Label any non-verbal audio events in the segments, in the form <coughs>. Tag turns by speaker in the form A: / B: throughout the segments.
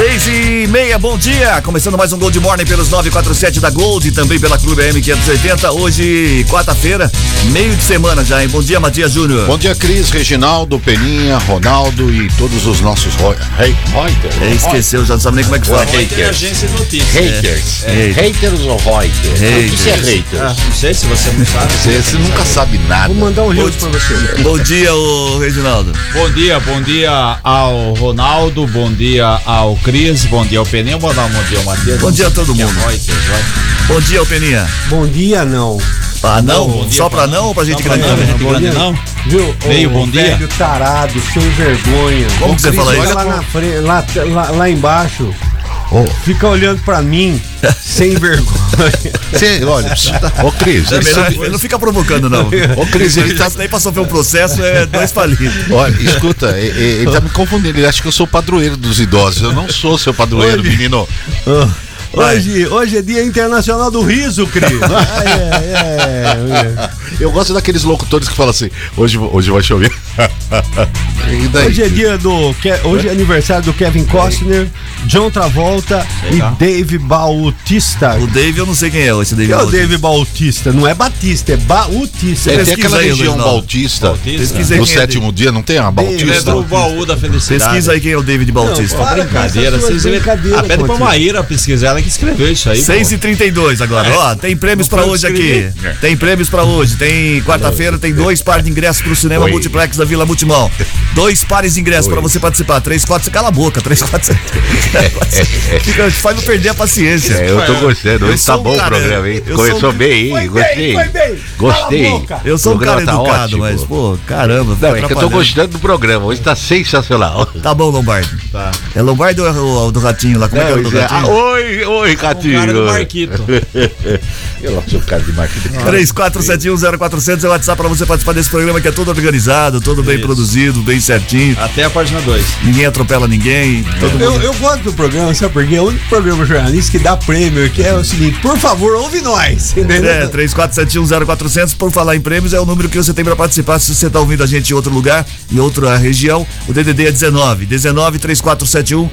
A: Seis e meia, bom dia! Começando mais um Gold Morning pelos 947 da Gold e também pela Clube M580. Hoje, quarta-feira, meio de semana já, hein? Bom dia, Matias Júnior.
B: Bom dia, Cris, Reginaldo, Peninha, Ronaldo e todos os nossos Reuters.
A: É, esqueceu, já não sabe nem como é que fala.
B: Haters.
C: agência de notícias.
B: Haters.
A: É.
B: Haters ou Reuters? O que é
A: Haters.
B: haters?
C: Ah, não sei se você não sabe. <laughs>
B: Você, você nunca sabe nada.
D: Vou mandar um rios pra você.
A: Bom dia, ô Reginaldo.
C: Bom dia, bom dia ao Ronaldo, bom dia ao Cris, bom dia ao Peninha, bom dia, bom dia ao Matheus.
A: Bom dia a todo
C: é
A: mundo. Bom dia, ô Peninha.
D: Bom dia, não.
A: Ah, não?
C: bom dia
A: Só pra não ou pra gente grande
C: não,
A: também?
C: gente grande
D: dia.
C: não?
D: Viu?
C: Meio bom dia.
D: Velho tarado, sem vergonha.
A: Como que você fala isso?
D: lá na frente, lá, lá, lá embaixo. Fica olhando pra mim, sem vergonha. <laughs>
B: Você, olha, ô Cris,
A: É
B: ele
A: melhor- ele não fica provocando, não.
B: Ô, Cris, ele tá-
A: Isso daí pra sofrer um processo é dois palitos.
B: olha, escuta, e- e- ele tá me confundindo. Ele acha que eu sou o padroeiro dos idosos. Eu não sou seu padroeiro, menino.
D: Hoje, hoje é dia internacional do riso, Cris. Ah, é, é,
B: Eu gosto daqueles locutores que falam assim: hoje, hoje vai chover. E
D: é.
B: daí?
D: Hoje é dia do. Hoje é aniversário do Kevin Costner, John Travolta e
C: lá.
D: Dave Bautista.
A: O Dave, eu não sei quem é esse Dave.
D: Que é o
A: Bautista.
D: Dave Bautista? Não é Batista, é Bautista.
B: É, tem
A: pesquisa
B: aquela
A: aí,
B: região. Bautista.
C: Bautista.
A: Pesquisa aí
B: No
A: quem é
B: sétimo dia não tem uma
C: Ele é
B: Bautista?
C: do baú da felicidade.
A: Pesquisa aí quem é o David Bautista.
D: Não, para.
C: Brincadeira, vocês
D: brincadeiras,
C: Ah, pede pra. Maíra pesquisar, ela que escreveu isso aí.
A: 6 e 32 agora, ó, tem prêmios
C: Não
A: pra hoje aqui. Tem prêmios pra hoje. Tem quarta-feira, tem dois pares de ingressos pro cinema
B: Oi.
A: multiplex da Vila Multimão. Dois pares de ingressos pra você participar. Três, quatro, você cala a boca. Três, quatro, você... <laughs> Fica, faz não perder a paciência.
B: É, eu tô gostando.
A: Eu
B: Hoje tá
A: um
B: bom o
A: cara-
B: programa, hein?
A: eu
B: Começou
A: sou um-
B: bem, hein? Gostei.
D: foi bem.
B: Gostei.
D: Cala a boca.
A: Eu sou
B: O
A: um cara
B: tá
A: educado,
B: ótimo.
A: mas, pô, caramba.
B: Não, é que eu tô gostando do programa. Hoje tá sensacional.
A: Tá bom, Lombardi.
C: Tá.
A: É Lombardi ou é o, o do Ratinho lá? Como é que é o do
B: Não, ah,
A: Ratinho?
B: oi, oi,
C: O
B: Catinho. <laughs>
C: cara do Marquito.
B: Eu não sou o cara de Marquito.
A: 34710400 é o WhatsApp pra você participar desse programa que é todo organizado, todo bem
C: Isso.
A: produzido, bem certinho.
C: Até a página 2.
A: Ninguém atropela ninguém. Todo mundo.
D: Eu, eu gosto do programa, sabe por quê? É o único programa jornalista que dá prêmio, que é o seguinte, por favor, ouve nós. <laughs> Entendeu?
A: É, 34710400, por falar em prêmios, é o número que você tem pra participar se você tá ouvindo a gente em outro lugar, em outra região. O DDD é 19, 19 3471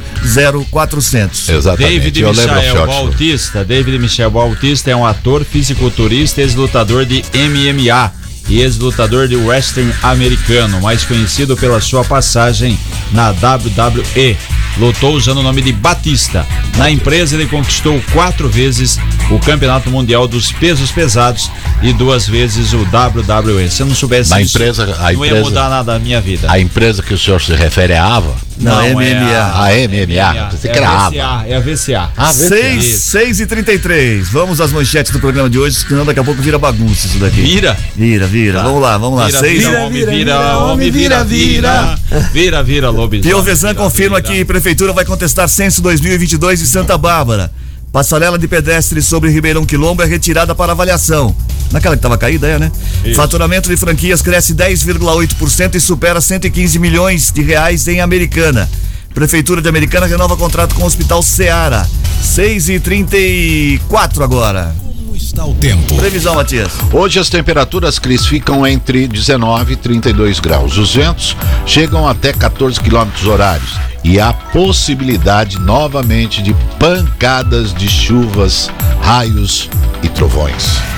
A: 0400.
B: Exatamente.
C: David
B: eu
C: Michael
B: Fiote.
C: Bautista. David Michel Bautista é um ator, fisiculturista, ex-lutador de MMA e ex-lutador de wrestling americano, mais conhecido pela sua passagem na WWE. Lutou usando o nome de Batista. Na empresa, ele conquistou quatro vezes o Campeonato Mundial dos Pesos Pesados e duas vezes o WWE. Se eu não soubesse
B: Na
C: isso,
B: empresa- a
C: não ia
B: empresa-
C: mudar nada na minha vida.
B: A empresa que o senhor se refere é a AVA?
A: Não,
C: é
A: MMA.
B: A MMA. Você
C: é
B: que era
C: a
B: AVA.
C: VCA, é a VCA.
B: Ah, vê
A: 6,
C: Isso.
A: 6 e 33. Vamos às manchetes do programa de hoje, senão daqui a pouco vira bagunça isso daqui.
C: Vira.
A: Vira, vira. Vamos lá, vamos lá.
C: Vira,
A: 6
C: vira,
D: Vira,
C: homem,
D: vira,
C: vira,
D: vira,
C: homem, vira, vira. Vira, vira, lobisomem.
A: Piovesan
C: Vira,
A: confirma
C: vira.
A: que prefeitura vai contestar censo 2022 em Santa Bárbara. Passarela de pedestres sobre Ribeirão Quilombo é retirada para avaliação. Naquela que estava caída, é, né? Faturamento de franquias cresce 10,8% e supera 115 milhões de reais em Americana. Prefeitura de Americana renova contrato com o Hospital Seara. 6 e 34 agora.
E: Como está o tempo?
A: Previsão, Matias.
B: Hoje as temperaturas, Cris, ficam entre 19 e 32 graus. Os ventos chegam até 14 quilômetros horários. E há possibilidade novamente de pancadas de chuvas, raios e trovões.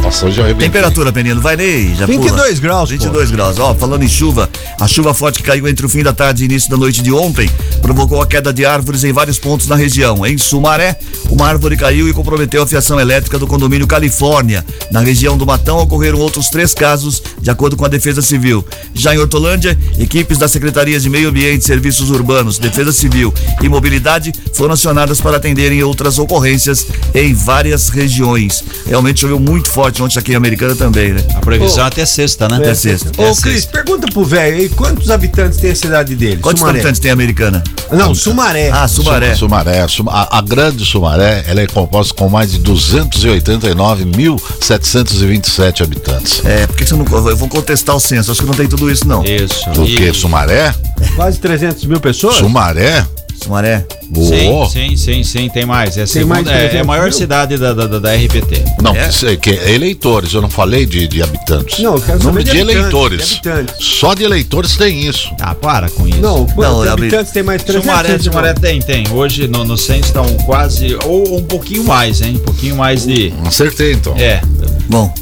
B: Nossa, hoje eu arrebentei.
A: Temperatura, Penino, vai Ney, já
D: 22
A: pula.
D: graus, pô.
A: 22 graus. Ó, falando em chuva, a chuva forte que caiu entre o fim da tarde e início da noite de ontem provocou a queda de árvores em vários pontos na região. Em Sumaré, uma árvore caiu e comprometeu a fiação elétrica do condomínio Califórnia. Na região do Matão ocorreram outros três casos, de acordo com a Defesa Civil. Já em Hortolândia, equipes das Secretarias de Meio Ambiente, Serviços Urbanos, Defesa Civil e Mobilidade foram acionadas para atenderem outras ocorrências em várias regiões. Realmente choveu muito forte forte ontem aqui em Americana também, né?
C: A previsão é até sexta, né?
A: Até sexta.
D: Ô,
C: Até
D: Cris,
C: sexta.
D: pergunta pro velho aí, quantos habitantes tem a cidade dele?
A: Quantos
D: Sumaré.
A: habitantes tem a Americana?
D: Não, Sumaré.
A: Ah, Sumaré.
B: Su- Sumaré. Sum- A, a grande Sumaré, ela é composta com mais de 289.727 habitantes.
A: É, por que você não. Eu vou contestar o censo, acho que não tem tudo isso, não.
C: Isso.
B: O
C: E-
B: que? Sumaré?
D: Quase 300 mil pessoas?
B: Sumaré?
A: Sumaré.
B: Boa.
C: Sim, sim, sim, sim, tem mais. É, a
D: Tem mais
C: segunda, é, é a
D: 300
C: maior cidade da, da, da- RPT.
B: Não,
A: É?
B: que, que é eleitores, eu não falei de, de habitantes.
D: Não, eu quero
B: Número
D: de
B: de, eleitores.
D: de habitantes.
B: Só de eleitores tem isso.
C: Ah, para com isso.
D: Não,
A: Não,
D: habitantes tem mais 300?
C: Sumaré, Sumaré tem, tem. Hoje no, no censo estão quase, ou um pouquinho mais, hein? Um pouquinho mais de.
B: Acertei então.
C: É.
A: Bom,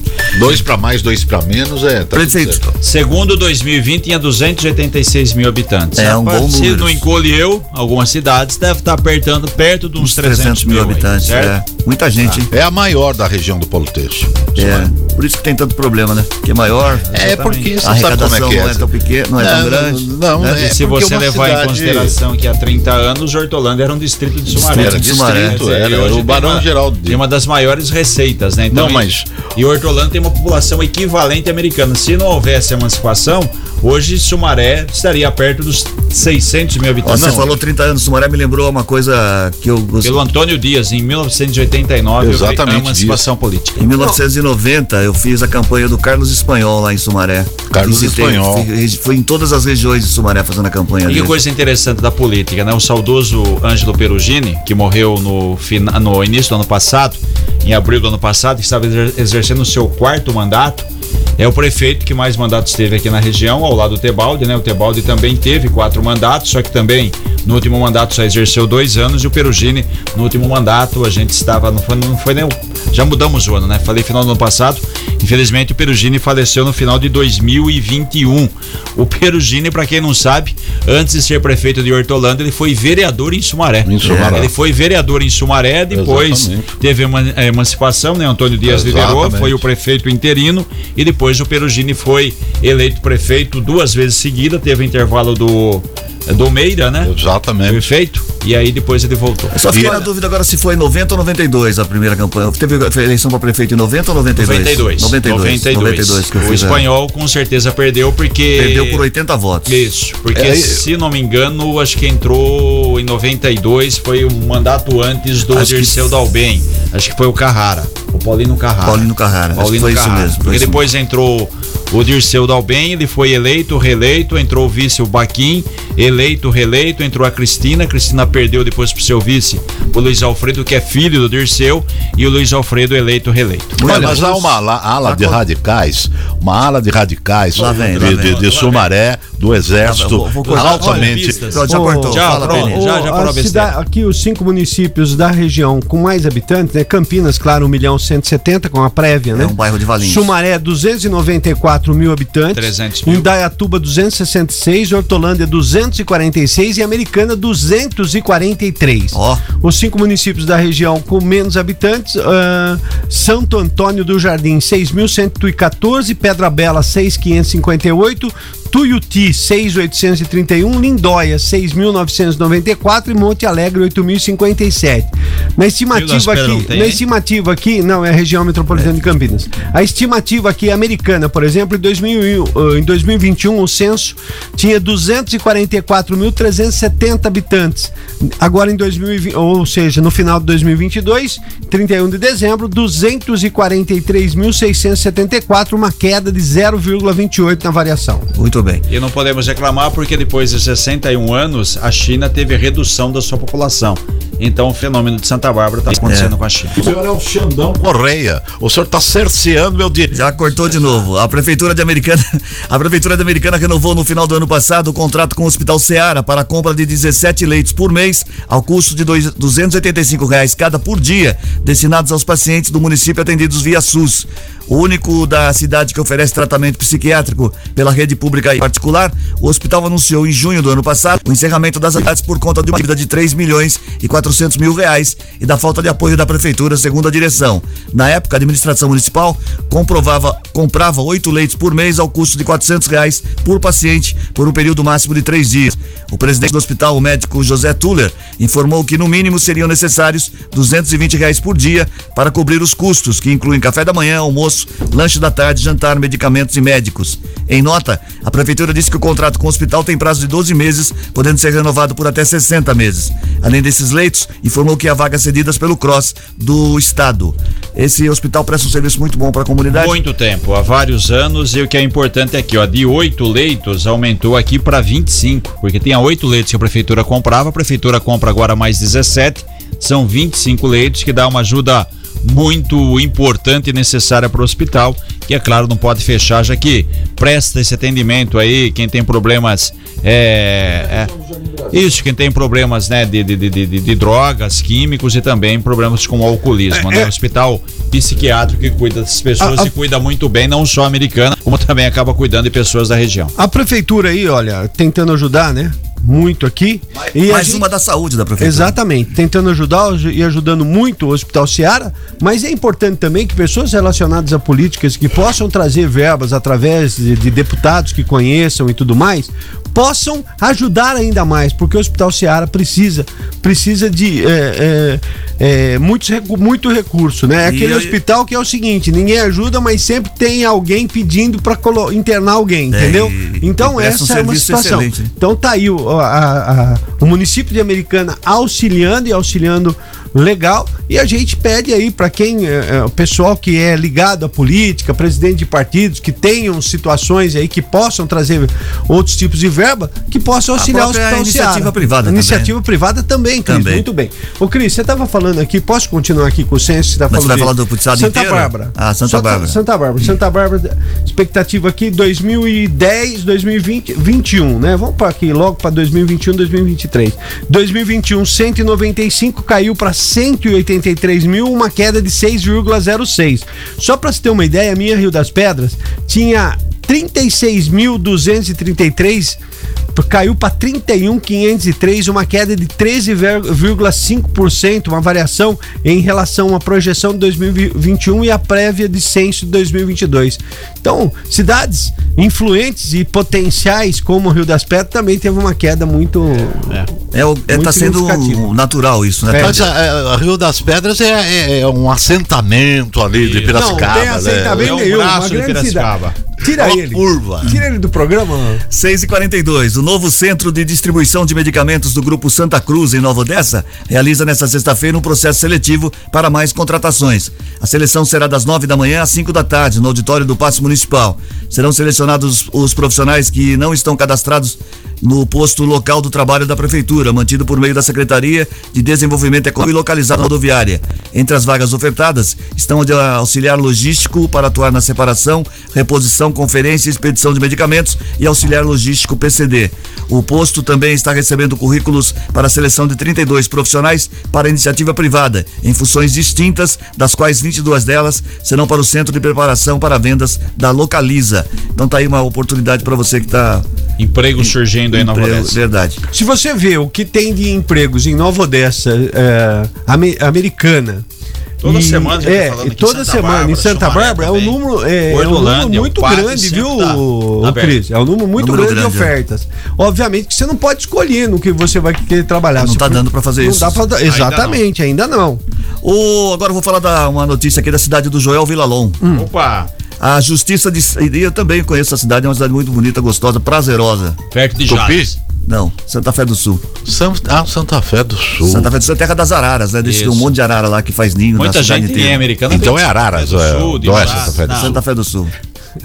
B: Dois pra mais, dois pra menos é. Tá
A: prefeito.
C: Segundo 2020, tinha 286 mil habitantes.
A: É, um bom
C: Se
A: número.
C: não encolheu, algumas cidades deve estar apertando perto de uns 300,
A: mil
C: aí,
A: habitantes.
C: certo?
A: É. Muita gente, hein?
B: É a maior da região do Polo Teixo.
A: É. Por isso que tem tanto problema, né? Que é maior.
B: É porque
A: A
B: você sabe como é
A: arrecadação
B: que é.
A: não é tão pequena, não é tão grande.
B: Não,
A: né?
B: é
C: E se você levar em
B: cidade-
C: consideração que há 30 anos Hortolândia era um distrito de Sumaré.
B: Era
A: de Sumaré.
B: distrito, era, era o
C: tem
B: Barão
C: uma-
B: Geraldo.
C: Tem uma das maiores receitas, né? Então,
B: Não,
C: e-
B: mas-
C: E Hortolândia tem uma população equivalente americana. Se não houvesse emancipação, hoje Sumaré estaria perto dos 600 mil
A: Ó,
C: habitantes.
A: você
B: não.
A: falou 30 anos, Sumaré me lembrou uma coisa que eu gostei.
C: Pelo Antônio Dias, em 1989,
B: Exatamente
C: a emancipação política.
A: Em 1990, eu fiz a campanha do Carlos Espanhol lá em Sumaré.
B: Carlos
A: Visitei,
B: Espanhol.
A: fui- Fui em todas as regiões de Sumaré fazendo a campanha
C: E que
A: dele.
C: coisa interessante da política, né? O saudoso Ângelo Perugini, que morreu no, no início do ano passado, em abril do ano passado, que estava exer- exercendo o seu quarto mandato, é o prefeito que mais mandatos teve aqui na região, ao lado do Tebaldi, né? O Tebaldi também teve quatro mandatos, só que também no último mandato só exerceu dois anos, e o Perugini, no último mandato, a gente estava, não foi, não foi nem. Já mudamos o ano, né? Falei final do ano passado. Infelizmente, o Perugini faleceu no final de 2021. O Perugini, para quem não sabe, antes de ser prefeito de Hortolândia, ele foi vereador em Sumaré.
B: Em Sumaré.
C: Ele foi vereador em Sumaré, depois
B: Exatamente.
C: teve uma a emancipação, né? Antônio Dias liderou,
B: Exatamente.
C: foi o prefeito interino e depois o Perugini foi eleito prefeito duas vezes seguida, teve o intervalo do do Meira, né?
B: Exatamente.
C: Prefeito, e aí depois ele voltou.
A: Eu só fiquei
B: E-
A: na dúvida agora se foi em 90 ou 92 a primeira campanha. Teve foi eleição para prefeito em 90 ou 92?
C: 92.
A: 92. 92 que eu
C: o
A: fiz, é.
C: espanhol com certeza perdeu porque
A: Perdeu por 80 votos.
C: Isso, porque
B: É, e-
C: se não me engano, acho que entrou em 92, foi um mandato antes do
A: Acho que-
C: Dirceu Dalben. Acho que foi o Carrara, o Paulino Carrara.
A: Paulino Carrara, acho que
C: Paulino
A: foi isso
C: Carrara.
A: mesmo, foi
C: Porque
A: isso
C: depois entrou o Dirceu Dalben, ele foi eleito, reeleito, entrou o vice o Baquim, eleito, reeleito, entrou a Cristina, a Cristina perdeu depois pro seu vice, o Luiz Alfredo, que é filho do Dirceu, e o Luiz Alfredo eleito, reeleito.
B: Olha, mas há uma ala, ala de radicais, uma ala de radicais
A: Lá vem,
B: de,
A: lá
B: de-
A: vem.
B: de Sumaré, do Exército,
A: Vou- vou cortar.
B: altamente.
A: já cortou.
C: já,
A: Fala.
C: Já, já
D: a
C: parou a
D: Aqui os cinco municípios da região com mais habitantes, né? Campinas, claro, 1 milhão 170 com a prévia, né?
A: É um bairro de Valinhos.
D: Sumaré, 294 mil habitantes.
C: 300 mil.
D: Indaiatuba, 266. Hortolândia, 246. E Americana, 243.
A: Ó.
D: Os cinco municípios da região com menos habitantes: ah, Santo Antônio do Jardim, 6.114. Pedra Bela, 6.558. Tuiuti, 6.831. Lindóia, 6.994. E Monte Alegre, 8.057. Na estimativa aqui,
C: tem,
D: na estimativa aqui, não, é a região metropolitana de Campinas. A estimativa aqui americana, por exemplo, em, 2000, e- uh, em 2021, o censo tinha 244.370 habitantes. Agora em 2020, ou seja, no final de 2022, 31 de dezembro, 243.674, uma queda de 0,28 na variação.
A: Muito bem.
C: E não podemos reclamar porque depois de 61 anos a China teve redução da sua população. Então o fenômeno de Santa Bárbara está acontecendo
A: É.
C: com a China.
B: O senhor é o Xandão Correia. O senhor está cerceando meu direito.
A: Já cortou de novo. A prefeitura de Americana, <laughs> a prefeitura de Americana renovou no final do ano passado o contrato com o Hospital Ceará para a compra de 17 leitos por mês, ao custo de 285 reais cada por dia, destinados aos pacientes do município atendidos via SUS. O único da cidade que oferece tratamento psiquiátrico pela rede pública pública e particular, o hospital anunciou em junho do ano passado o encerramento das atividades por conta de uma dívida de 3 milhões e 400 mil reais e da falta de apoio da prefeitura, segundo a direção. Na época, a administração municipal comprovava, comprava oito leitos por mês ao custo de 400 reais por paciente por um período máximo de três dias. O presidente do hospital, o médico José Tuller, informou que no mínimo seriam necessários 220 reais por dia para cobrir os custos, que incluem café da manhã, almoço, lanche da tarde, jantar, medicamentos e médicos. Em nota, a prefeitura disse que o contrato com o hospital tem prazo de 12 meses, podendo ser renovado por até 60 meses. Além desses leitos, informou que há vagas cedidas pelo CROSS do estado. Esse hospital presta um serviço muito bom para a comunidade.
C: Muito tempo, há vários anos, e o que é importante aqui, ó, de oito leitos aumentou aqui para 25, porque tinha oito leitos que a prefeitura comprava, a prefeitura compra agora mais 17, são 25 leitos que dá uma ajuda muito importante e necessária para o hospital, que é claro não pode fechar, já que presta esse atendimento aí, quem tem problemas é, é isso, quem tem problemas né, de, de, de, de, drogas, químicos e também problemas com alcoolismo,
D: É,
C: né?
D: é.
C: Hospital psiquiátrico que cuida dessas pessoas
D: A- a-
C: e cuida muito bem, não só americana, como também acaba cuidando de pessoas da região.
D: A prefeitura aí, olha, tentando ajudar, né? Muito aqui. E a
A: Mais
D: gente-
A: uma da saúde da prefeitura.
D: Exatamente, tentando ajudar e ajudando muito o Hospital Seara, mas é importante também que pessoas relacionadas a políticas que possam trazer verbas através de, de deputados que conheçam e tudo mais, possam ajudar ainda mais, porque o Hospital Seara precisa, precisa de é, é, é, muitos, muito recurso, né? É aquele
A: eu-
D: hospital que é o seguinte, ninguém ajuda, mas sempre tem alguém pedindo para internar alguém,
A: É,
D: entendeu?
A: e-
D: Então
A: e presta um
D: essa é uma situação.
A: excelente?
D: Então tá aí o, a- a- o município de Americana auxiliando e auxiliando legal. E a gente pede aí para quem, é, é, o pessoal que é ligado à política, presidente de partidos, que tenham situações aí que possam trazer outros tipos de verba, que possam auxiliar o Hospital
A: iniciativa
D: Seara.
A: privada também.
D: Iniciativa privada também, Cris.
A: Também.
D: Muito bem. Ô, Cris, você estava falando aqui, posso continuar aqui com o censo? Você tá falando
A: vai
D: de
A: falar do estado
D: Santa
A: inteiro?
D: Bárbara.
A: Ah, Santa
D: Só-
A: Bárbara.
D: Santa Bárbara. Santa Bárbara, expectativa aqui 2010, 2020, 21, né? Vamos para aqui logo para 2021, 2023. 2021, 195 caiu para 183 mil, uma queda de 6,06. Só para você ter uma ideia, a minha Rio das Pedras tinha 36.233 caiu para 31.503, uma queda de 13,5%, uma variação em relação à projeção de 2021 e a prévia de censo de 2022. Então, cidades influentes e potenciais como o Rio das Pedras também teve uma queda muito
A: É, é,
D: Muito
A: tá sendo natural isso, né?
D: É.
B: Mas a, a- a Rio das Pedras é, é- é um assentamento ali de Piracicaba.
D: Não, tem assentamento
B: né?
C: É um
D: nenhum,
C: braço
D: uma
C: de
D: grande
C: Piracicaba.
D: cidade. Tira
B: Uma
D: ele.
B: curva.
D: Tira ele do programa.
A: 6 e 42 O novo centro de distribuição de medicamentos do Grupo Santa Cruz, em Nova Odessa, realiza nesta sexta-feira um processo seletivo para mais contratações. A seleção será das 9 da manhã às 5 da tarde, no auditório do Paço Municipal. Serão selecionados os profissionais que não estão cadastrados no posto local do trabalho da Prefeitura, mantido por meio da Secretaria de Desenvolvimento Econômico e localizado na rodoviária. Entre as vagas ofertadas estão de auxiliar logístico para atuar na separação, reposição, conferência e expedição de medicamentos e auxiliar logístico PCD. O posto também está recebendo currículos para a seleção de 32 profissionais para iniciativa privada, em funções distintas, das quais 22 delas serão para o Centro de Preparação para Vendas da Localiza. Então tá aí uma oportunidade para você que está
C: Emprego surgindo aí em Nova Odessa.
A: Verdade.
D: Se você vê o que tem de empregos em Nova Odessa, é, ame- americana.
C: Toda
D: e-
C: semana já tá
D: é,
C: falando aqui em
D: toda
C: Santa
D: semana em
C: Bárbara,
D: Santa
C: Sumaré
D: Bárbara é um número, é, é um número muito grande,
C: sempre
D: viu,
C: tá.
D: Cris? É um número muito
A: Número
D: grande, de
A: grande, é.
D: ofertas. Obviamente que você não pode escolher no que você vai querer trabalhar.
A: Não tá
D: for-
A: dando pra fazer
D: não
A: isso.
D: Dá pra, dar- exatamente, ainda não.
A: O, agora eu vou falar da uma notícia aqui da cidade do Joel Vilalon.
C: Opa,
A: A justiça de. Eu também conheço a cidade, é uma cidade muito bonita, gostosa, prazerosa.
C: perto de? Jales.
A: Não, Santa Fé do Sul.
B: São- ah, Santa Fé do Sul.
A: Santa Fé do Sul é terra das araras, né? Deixa um monte de arara lá que faz ninho
C: Muita
A: na cidade
C: gente
A: inteira.
C: em americano.
B: Então
C: tem
B: é Araras,
C: do
B: é,
C: Sul,
B: do Oeste. Santa Fé do
C: Não.
A: Santa Fé do Sul.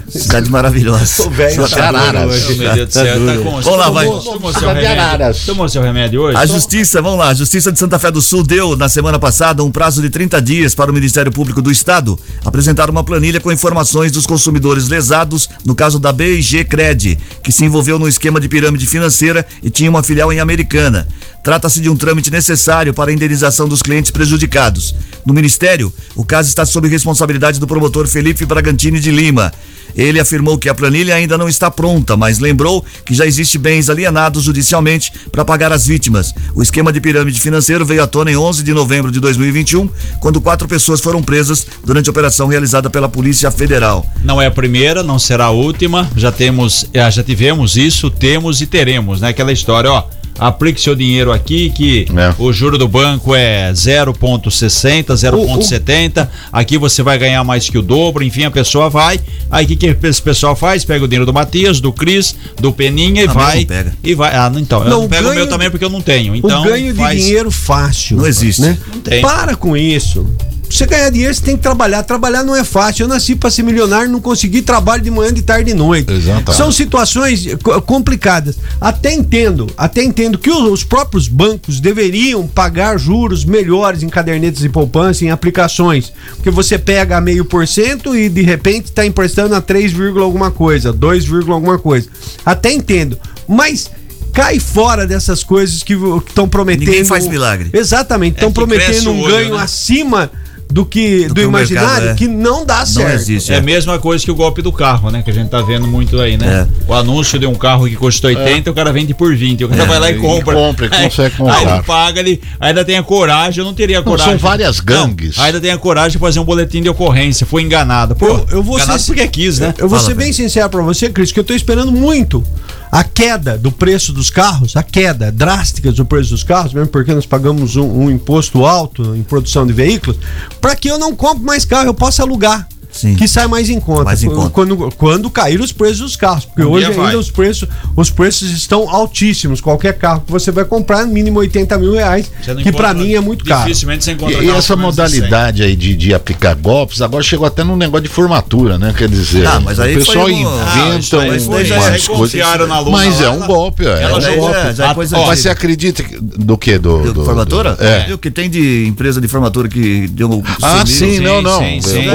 A: Cidade maravilhosa.
D: Tô velho, tá hoje.
C: Meu Deus do céu, tá com.
A: Vamos lá, vai.
C: Tomou, seu remédio. Tomou seu remédio hoje?
A: A Justiça, vamos lá, a Justiça de Santa Fé do Sul deu, na semana passada, um prazo de 30 dias para o Ministério Público do Estado apresentar uma planilha com informações dos consumidores lesados no caso da BG Cred, que se envolveu num esquema de pirâmide financeira e tinha uma filial em Americana. Trata-se de um trâmite necessário para a indenização dos clientes prejudicados. No Ministério, o caso está sob responsabilidade do promotor Felipe Bragantini de Lima. Ele afirmou que a planilha ainda não está pronta, mas lembrou que já existe bens alienados judicialmente para pagar as vítimas. O esquema de pirâmide financeiro veio à tona em 11 de novembro de 2021, quando quatro pessoas foram presas durante a operação realizada pela Polícia Federal.
C: Não é a primeira, não será a última. Já temos, eh, já tivemos isso, temos e teremos, né? Aquela história, ó aplique seu dinheiro aqui, que é. o juro do banco é 0,60, 0,70. Aqui você vai ganhar mais que o dobro. Enfim, a pessoa vai. Aí o que, que esse pessoal faz? Pega o dinheiro do Matias, do Cris, do Peninha e ah, vai. Não pega. E vai. Ah, então. Não, eu não pego ganho, o meu também porque eu não tenho. Então,
D: o ganho faz... de dinheiro fácil.
A: Não existe. Né?
D: Não tem. Para com isso você ganhar dinheiro, você tem que trabalhar. Trabalhar não é fácil. Eu nasci para ser milionário, não consegui trabalho de manhã, de tarde e de noite. Exatamente. São situações complicadas. Até entendo, até entendo que os, próprios bancos deveriam pagar juros melhores em cadernetas de poupança, em aplicações. Porque você pega a meio por cento e de repente está emprestando a 3, alguma coisa, 2, alguma coisa. Até entendo. Mas cai fora dessas coisas que estão prometendo. Ninguém
A: faz milagre.
D: Exatamente, estão é prometendo um olho, ganho né? acima do que do, do imaginário mercado, é. que não dá não certo.
C: Existe, é. é a mesma coisa que o golpe do carro, né? Que a gente tá vendo muito aí, né? É. O anúncio de um carro que custa 80, é. o cara vende por 20. O cara é. vai lá e compra. E
B: compra, aí, consegue comprar.
C: Aí não paga, ele ainda tem a coragem, eu não teria coragem.
B: Não, são várias gangues.
C: Não, ainda tem a coragem de fazer um boletim de ocorrência. Foi enganado. Pô,
D: eu, eu vou enganado
C: ser, porque quis, né?
D: Eu vou Fala, ser bem sincero para você, Cris, que eu tô esperando muito a queda do preço dos carros, a queda drástica do preço dos carros, mesmo porque nós pagamos um, um imposto alto em produção de veículos, para que eu não compre mais carro, eu possa alugar. Sim. que sai mais em conta. Mais em conta. Quando, quando cair os preços dos carros. Porque um hoje ainda vai. os preços, os preços estão altíssimos. Qualquer carro que você vai comprar, mínimo 80 mil reais, que para mim é muito caro.
B: Dificilmente você encontra E, e essa modalidade aí de, de aplicar golpes, agora chegou até num negócio de formatura, né? Quer dizer,
A: ah, mas aí
B: o pessoal inventa ah, umas coisas. Mas é um golpe, é. Ela um golpe. Já é mas você acredita do que? Do,
A: do, formatura? É. O que tem de empresa de formatura que deu
B: Ah, sim, não, não.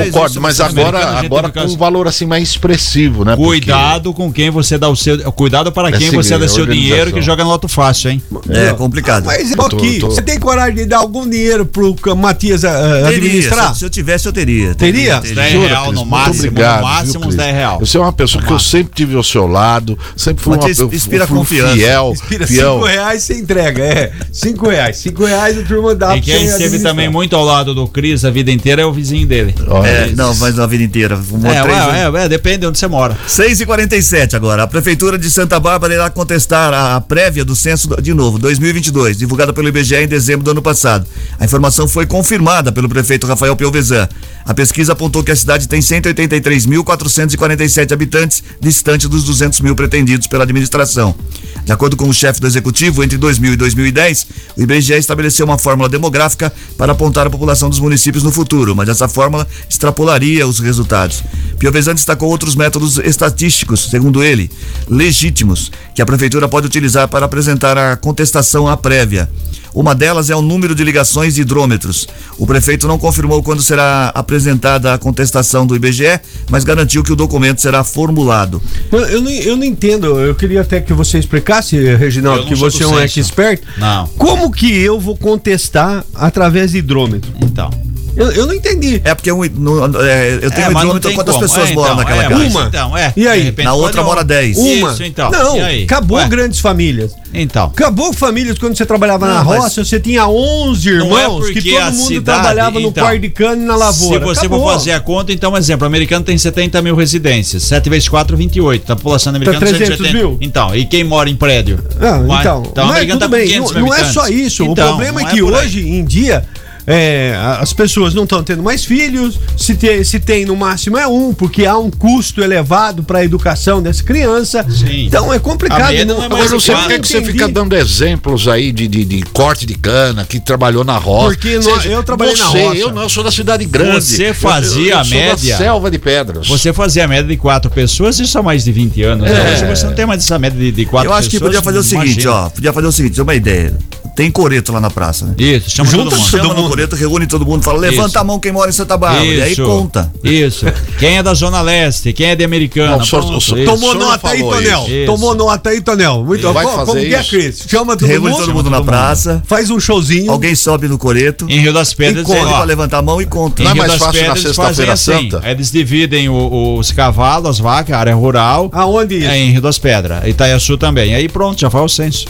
B: Concordo, mas agora, agora com um valor assim mais expressivo, né?
C: Cuidado Porque... com quem você dá o seu. Cuidado para é quem você dá seu dinheiro que joga no loto fácil, hein?
A: É complicado.
D: Mas aqui, tô, tô... você tem coragem de dar algum dinheiro pro Matias uh, administrar?
A: Se, se, eu tivesse, eu teria.
D: Teria?
C: teria. 10 real no máximo. Obrigado, no máximo uns 10 real.
B: Você é uma pessoa que eu sempre tive ao seu lado, sempre fui Matias, uma
A: inspira fui confiança.
B: fiel.
D: Inspira 5 reais você entrega, é. 5 reais. 5 reais a turma dá
C: E quem esteve também muito ao lado do Cris a vida inteira é o vizinho dele.
A: É, não, mas a vida inteira.
C: É, três, é, é, depende de onde você mora.
A: 6 e 47 agora. A Prefeitura de Santa Bárbara irá contestar a, a prévia do censo de novo, 2022, divulgada pelo IBGE em dezembro do ano passado. A informação foi confirmada pelo prefeito Rafael Piovesan. A pesquisa apontou que a cidade tem 183.447 habitantes, distante dos 200 mil pretendidos pela administração. De acordo com o chefe do executivo, entre 2000 e 2010, o IBGE estabeleceu uma fórmula demográfica para apontar a população dos municípios no futuro, mas essa fórmula extrapolaria os resultados. Piovesan destacou outros métodos estatísticos, segundo ele, legítimos, que a prefeitura pode utilizar para apresentar a contestação à prévia. Uma delas é o número de ligações de hidrômetros. O prefeito não confirmou quando será apresentada a contestação do IBGE, mas garantiu que o documento será formulado.
D: Eu, eu, não, eu não entendo, eu queria até que você explicasse, Reginaldo, que você é um expert.
C: Não.
D: Como que eu vou contestar através de hidrômetro?
C: Então.
D: Eu, eu não entendi.
A: É porque eu, no, é, eu tenho é, um hidrômetro quantas como. pessoas é, então, moram naquela
D: é,
A: casa.
D: Uma.
C: Então, é.
D: E aí?
A: Na outra mora 10.
D: Uma. Isso, então. Não, acabou Ué. grandes famílias.
C: Então.
D: Acabou famílias quando você trabalhava não, na roça, você tinha 11 é irmãos que todo mundo cidade, trabalhava no então, de cana e na lavoura.
C: Se você acabou. for fazer a conta, então, exemplo, o americano tem 70 mil residências, 7 vezes 4, 28. A população americana
D: tá 300 170. mil.
C: Então, e quem mora em prédio?
D: Ah, então, então, mas, tudo tá bem, não, não é só isso. Então, o problema é que hoje em dia é, as pessoas não estão tendo mais filhos, se tem, se tem no máximo é um, porque há um custo elevado para a educação dessa criança. Sim. Então é complicado.
B: Não, não é mas não sei por que você fica dando exemplos aí de, de, de, corte de cana, que trabalhou na roça.
D: Porque nós, eu trabalhei você, na roça.
B: Eu não, eu sou da cidade grande.
C: Você fazia eu, eu, eu a média.
B: selva de pedras.
C: Você fazia a média de quatro pessoas, isso há mais de 20 anos. É. Hoje você não tem mais essa média de, de quatro pessoas.
A: Eu acho que podia fazer o seguinte, imagina. ó. Podia fazer o seguinte, uma ideia tem coreto lá na praça, né?
C: Isso, chama
D: Junta
C: todo mundo.
D: todo
A: Chama no
D: mundo.
A: coreto, reúne todo mundo, fala, levanta
C: Isso.
A: a mão quem mora em Santa Bárbara. E aí
C: Isso.
A: conta.
C: Isso. Quem é da Zona Leste, quem é de Americana.
B: Não, o senhor-
C: pronto,
B: o senhor-
C: isso.
D: Tomou nota aí, Tonel.
C: isso.
D: Tomou nota aí, Tonel. Muito
B: Vai
D: bom.
B: fazer
D: Como que é,
B: isso?
D: Cris? Chama todo
A: Reúne
D: mundo.
A: todo mundo na praça,
D: Faz um showzinho.
A: alguém sobe no coreto,
C: Em Rio das Pedras,
A: encontra
C: ó,
A: pra levantar a mão e conta.
C: Em
B: Não é
C: Rio
B: mais
C: das
B: fácil na Sexta-feira
C: assim.
B: Santa?
C: Eles dividem os cavalos, as vacas, a área rural.
D: Aonde isso?
C: É em Rio das Pedras. Itaiaçu também. Aí pronto, já faz o censo.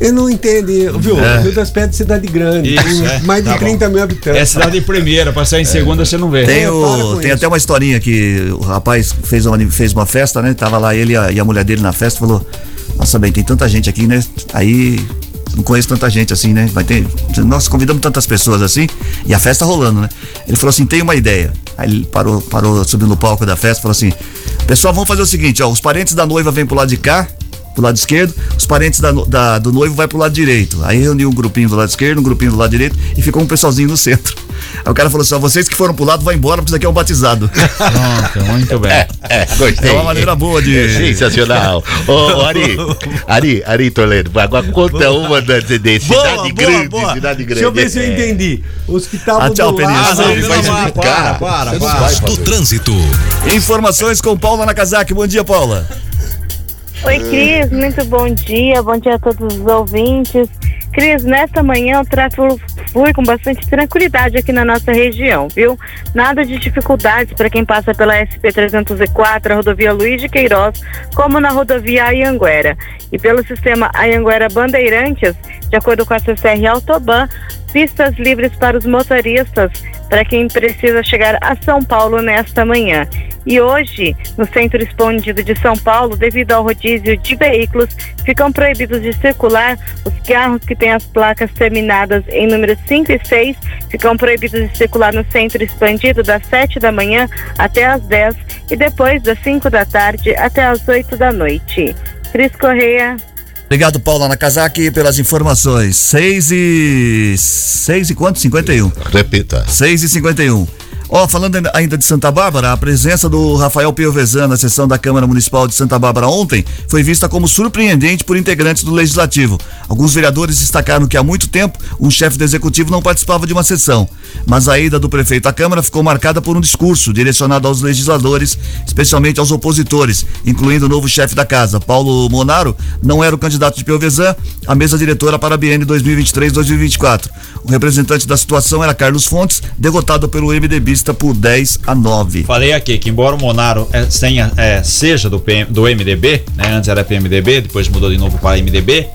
D: Eu não entendi. Viu? Rio das Pedras é cidade grande.
C: Isso,
D: tem
C: é.
D: mais de
C: Tá bom.
D: 30 mil
C: É
D: habitantes.
C: cidade de primeira, passar em segunda você não vê.
A: Tem,
D: É,
A: o- tem
D: isso.
A: até uma historinha que o rapaz fez uma, fez uma festa, né? Tava lá ele e a, e a mulher dele na festa falou: Nossa, bem, tem tanta gente aqui, né? Aí não conheço tanta gente assim, né? Vai ter. Nós convidamos tantas pessoas assim e a festa rolando, né? Ele falou assim: tem uma ideia. Aí ele parou, parou, subiu no palco da festa e falou assim: Pessoal, vamos fazer o seguinte, ó, os parentes da noiva vêm pro lado de cá. Pro lado esquerdo, os parentes da da- do noivo vai pro lado direito. Aí reuniu um grupinho do lado esquerdo, um grupinho do lado direito e ficou um pessoalzinho no centro. Aí o cara falou assim: ó, vocês que foram pro lado, vai embora, porque isso aqui é um batizado. <laughs>
C: Pronto, muito bem.
B: É, gostei.
A: É uma maneira boa de.
B: É sensacional. Ô, ô, Ari, <laughs> Ari, Ari Toledo, agora conta uma da, de, de cidade grande, cidade grande.
D: Deixa eu ver se eu
B: É.
D: entendi. Os que estavam
A: Ah, tchau,
D: do lado...
A: Ah, não,
B: vai explicar.
C: Para, para, para.
B: fazer.
E: Do trânsito.
A: Informações com Paula Nakazaki. Bom dia, Paula.
F: Oi, Cris, muito bom dia. Bom dia a todos os ouvintes. Cris, nesta manhã o tráfego flui com bastante tranquilidade aqui na nossa região, viu? Nada de dificuldades para quem passa pela SP-304, a rodovia Luiz de Queiroz, como na rodovia Ayanguera. E pelo sistema Ayanguera Bandeirantes, de acordo com a CCR Autoban, pistas livres para os motoristas, para quem precisa chegar a São Paulo nesta manhã. E hoje, no centro expandido de São Paulo, devido ao rodízio de veículos, ficam proibidos de circular os carros que têm as placas terminadas em números 5 e 6, ficam proibidos de circular no centro expandido das 7 da manhã até as 10 e depois das 5 da tarde até as 8 da noite. Cris Correia,
A: Obrigado, Paula Nakazaki, pelas informações. 6 e. 6 e quanto? 51.
B: Repita.
A: 6 e 51. Ó, falando ainda de Santa Bárbara, a presença do Rafael Piovesan na sessão da Câmara Municipal de Santa Bárbara ontem foi vista como surpreendente por integrantes do Legislativo. Alguns vereadores destacaram que há muito tempo um chefe do Executivo não participava de uma sessão. Mas a ida do prefeito à Câmara ficou marcada por um discurso direcionado aos legisladores, especialmente aos opositores, incluindo o novo chefe da casa, Paulo Monaro, não era o candidato de Piovesan à mesa diretora para a BN 2023-2024. O representante da situação era Carlos Fontes, derrotado pelo MDBista por 10 a 9.
C: Falei aqui que embora o Monaro é, tenha, é, seja do, PM, do MDB, né? Antes era PMDB, depois mudou de novo para MDB.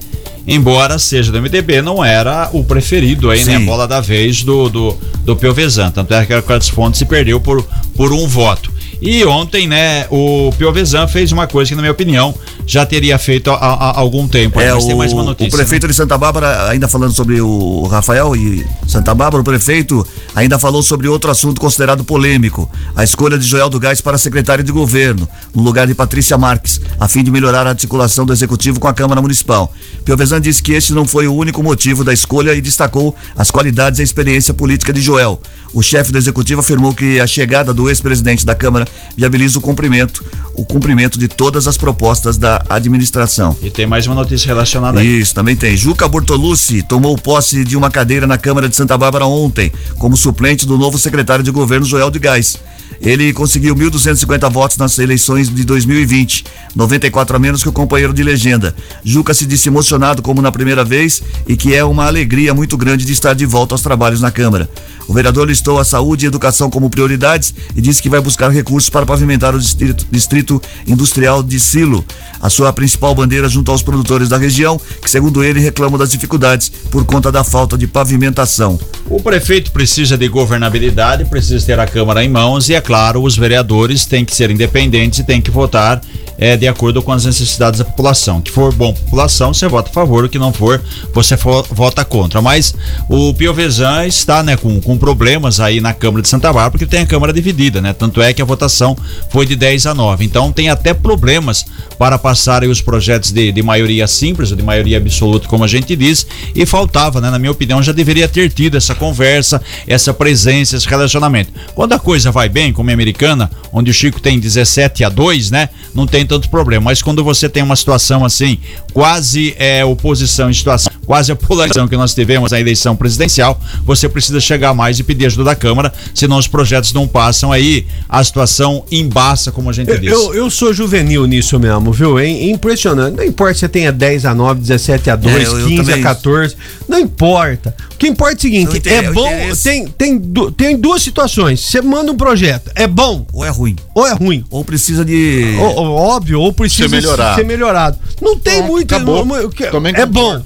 C: Embora seja do MDB, não era o preferido aí, né? A
A: Sim.
C: bola da vez do, do, do Piovesan. Tanto é que o Carlos Fontes se perdeu por, por um voto. E ontem, né, o Piovesan fez uma coisa que, na minha opinião, já teria feito há, há- algum tempo.
A: É,
C: Mas
A: o,
C: tem mais uma
A: o
C: notícia.
A: prefeito de Santa Bárbara, ainda falando sobre o Rafael e Santa Bárbara, o prefeito ainda falou sobre outro assunto considerado polêmico: a escolha de Joel do Gás para secretário de governo, no lugar de Patrícia Marques, a fim de melhorar a articulação do executivo com a Câmara Municipal. Piovesan disse que este não foi o único motivo da escolha e destacou as qualidades e a experiência política de Joel. O chefe do executivo afirmou que a chegada do ex-presidente da Câmara viabiliza o cumprimento, o cumprimento de todas as propostas da administração.
C: E tem mais uma notícia relacionada aí.
A: Isso, também tem. Juca Bortolucci tomou posse de uma cadeira na Câmara de Santa Bárbara ontem, como suplente do novo secretário de governo Joel de Gás. Ele conseguiu 1.250 votos nas eleições de 2020, 94 a menos que o companheiro de legenda. Juca se disse emocionado como na primeira vez e que é uma alegria muito grande de estar de volta aos trabalhos na Câmara. O vereador listou a saúde e educação como prioridades e disse que vai buscar recursos para pavimentar o distrito, distrito industrial de Silo, a sua principal bandeira junto aos produtores da região, que segundo ele reclamam das dificuldades por conta da falta de pavimentação.
C: O prefeito precisa de governabilidade, precisa ter a Câmara em mãos e, é claro, os vereadores têm que ser independentes e têm que votar eh, de acordo com as necessidades da população. Que for bom população, você vota a favor, o que não for, você for- vota contra. Mas o Piovesan está né, com, com problemas aí na Câmara de Santa Bárbara, porque tem a Câmara dividida, né? Tanto é que a votação foi de 10 a 9. Então tem até problemas para passar os projetos de, de maioria simples ou de maioria absoluta, como a gente diz, e faltava, né? Na minha opinião, já deveria ter tido essa conversa, essa presença, esse relacionamento. Quando a coisa vai bem, como é americana, onde o Chico tem 17 a 2, né? Não tem tem tanto problema. Mas quando você tem uma situação assim, quase é, oposição em situação, quase a polarização que nós tivemos na eleição presidencial, você precisa chegar mais e pedir ajuda da Câmara, senão os projetos não passam aí, a situação embaça, como a gente
D: Eu,
C: diz.
D: eu, eu sou juvenil nisso mesmo, viu? É impressionante. Não importa se você tenha 10 a 9, 17 a 2,
A: É, eu- eu
D: 15 a
A: também-
D: 14. Não importa. O que importa é o seguinte: é bom.
A: interesse-
D: Tem, tem, tem duas situações. Você manda um projeto, é bom
A: Ou é ruim,
D: ou é ruim?
A: ou precisa de.
D: Ó- óbvio, ou precisa
B: Ser melhorado.
D: ser melhorado. Não tem
B: Pronto,
D: muito.
B: acabou. Também
D: é bom.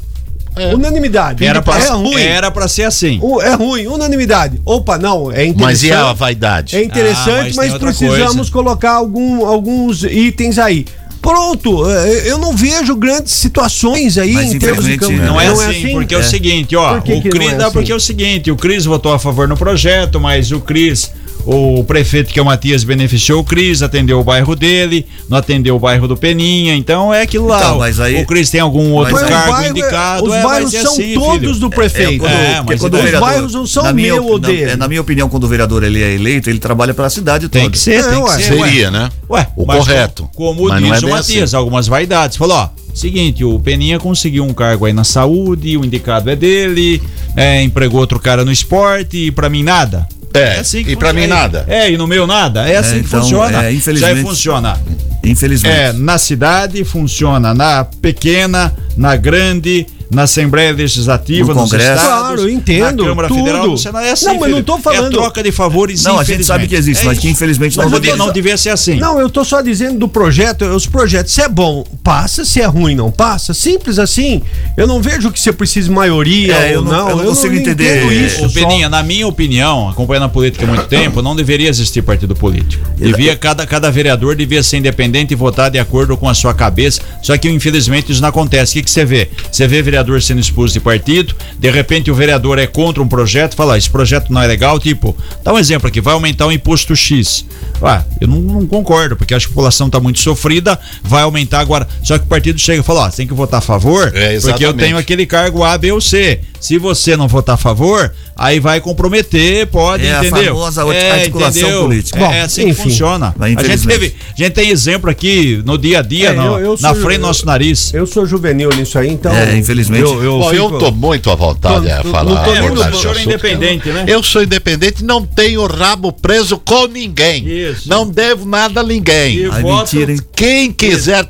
D: Unanimidade.
C: Era pra,
D: é ruim.
C: era pra ser assim.
D: O- É ruim, unanimidade. Opa, não, é interessante.
B: Mas e a vaidade?
D: É interessante,
C: Ah, mas
D: mas, precisamos
C: coisa.
D: colocar algum, alguns itens aí. Pronto, é, eu não vejo grandes situações aí
A: Mas
D: em termos de campo.
C: Não é, assim, porque é. o seguinte, ó.
D: Por que
C: o
D: que não
C: Cris,
D: é
C: não,
D: assim?
C: porque é o seguinte, o Cris votou a favor no projeto, mas o Cris, o prefeito que é o Matias beneficiou o Cris, atendeu o bairro dele, não atendeu o bairro do Peninha, então é aquilo lá.
A: Então,
C: o-
A: mas aí-
C: o Cris tem algum outro cargo
D: bairro é-
C: indicado,
D: os
C: é,
D: bairros
C: ser
D: são
C: assim,
D: todos
C: filho.
D: do prefeito.
A: quando-
C: É,
A: porque
C: mas
A: quando o
C: os
A: vereador-
D: bairros não são
A: na minha,
D: meu ou
A: na-
D: dele.
A: é, na minha opinião, quando o vereador ele é eleito, ele trabalha para a cidade
C: Tem
A: toda.
C: que ser,
D: É,
C: tem que
D: ué.
C: ser. ué.
B: Seria, né?
C: Ué,
B: O correto.
C: Como, como diz
B: é
C: o Matias,
B: assim.
C: algumas vaidades. Falou, ó, seguinte, o Peninha conseguiu um cargo aí na saúde, o indicado é dele, é, empregou outro cara no esporte e pra mim nada.
B: É,
C: assim que
B: e pra
C: funciona.
B: mim nada.
C: É, e no meu nada. É assim que
A: então,
C: funciona.
A: é, infelizmente-
C: Já funciona.
A: Infelizmente.
C: É, na cidade funciona, na pequena, na grande, na Assembleia Legislativa,
A: No
C: nos
A: Congresso.
C: estados,
D: Claro, eu entendo,
C: na Câmara
D: tudo.
C: Federal, no Senado. É assim,
D: Não, mas não tô falando-
C: É troca de favores,
A: Não, a gente sabe que existe,
C: É
A: mas que infelizmente
C: Não,
A: não devia-
C: não devia ser assim.
D: Não, eu tô só dizendo do projeto, os projetos, se é bom, passa, se é ruim, não passa. Simples assim. Eu não vejo que você precise maioria
A: É, eu
D: ou
A: não-
D: não.
A: eu não consigo entender.
D: entendo isso.
C: Ô,
D: só.
C: Peninha, na minha opinião, acompanhando a política há muito <coughs> tempo, não deveria existir partido político. Devia, cada, cada vereador devia ser independente e votar de acordo com a sua cabeça. Só que, infelizmente, isso não acontece. O que, que você vê? Você vê vereador sendo expulso de partido, de repente o vereador é contra um projeto, fala, "Ah, esse projeto não é legal, tipo, dá um exemplo aqui, vai aumentar o imposto X. Ah, eu não, não concordo, porque acho que a população está muito sofrida, vai aumentar agora. Só que o partido chega e fala, ó, você tem que votar a favor,
B: É,
C: porque eu tenho aquele cargo A, B ou C. Se você não votar a favor, aí vai comprometer, pode,
A: É a
C: entendeu?
A: famosa articulação
C: entendeu?
A: política.
C: É,
D: Bom,
C: assim que
D: enfim.
C: funciona.
A: Mas
C: A gente, teve, a gente tem exemplo aqui no dia a dia,
D: É,
C: no-
D: eu- eu
C: na
D: sou-
C: frente do nosso nariz.
D: Eu sou juvenil nisso aí, então.
A: É, infelizmente.
D: Eu, eu,
B: Bom, eu
D: fico-
B: tô muito à vontade
D: Tô-
B: a
D: tô-
B: falar.
D: não tô
B: a
D: nem no-
B: verdade
C: o senhor é independente, né?
B: Eu sou independente, não tenho rabo preso com ninguém.
C: Isso.
B: Não devo nada a ninguém.
A: Ai, mentira, hein?
B: Quem quiser,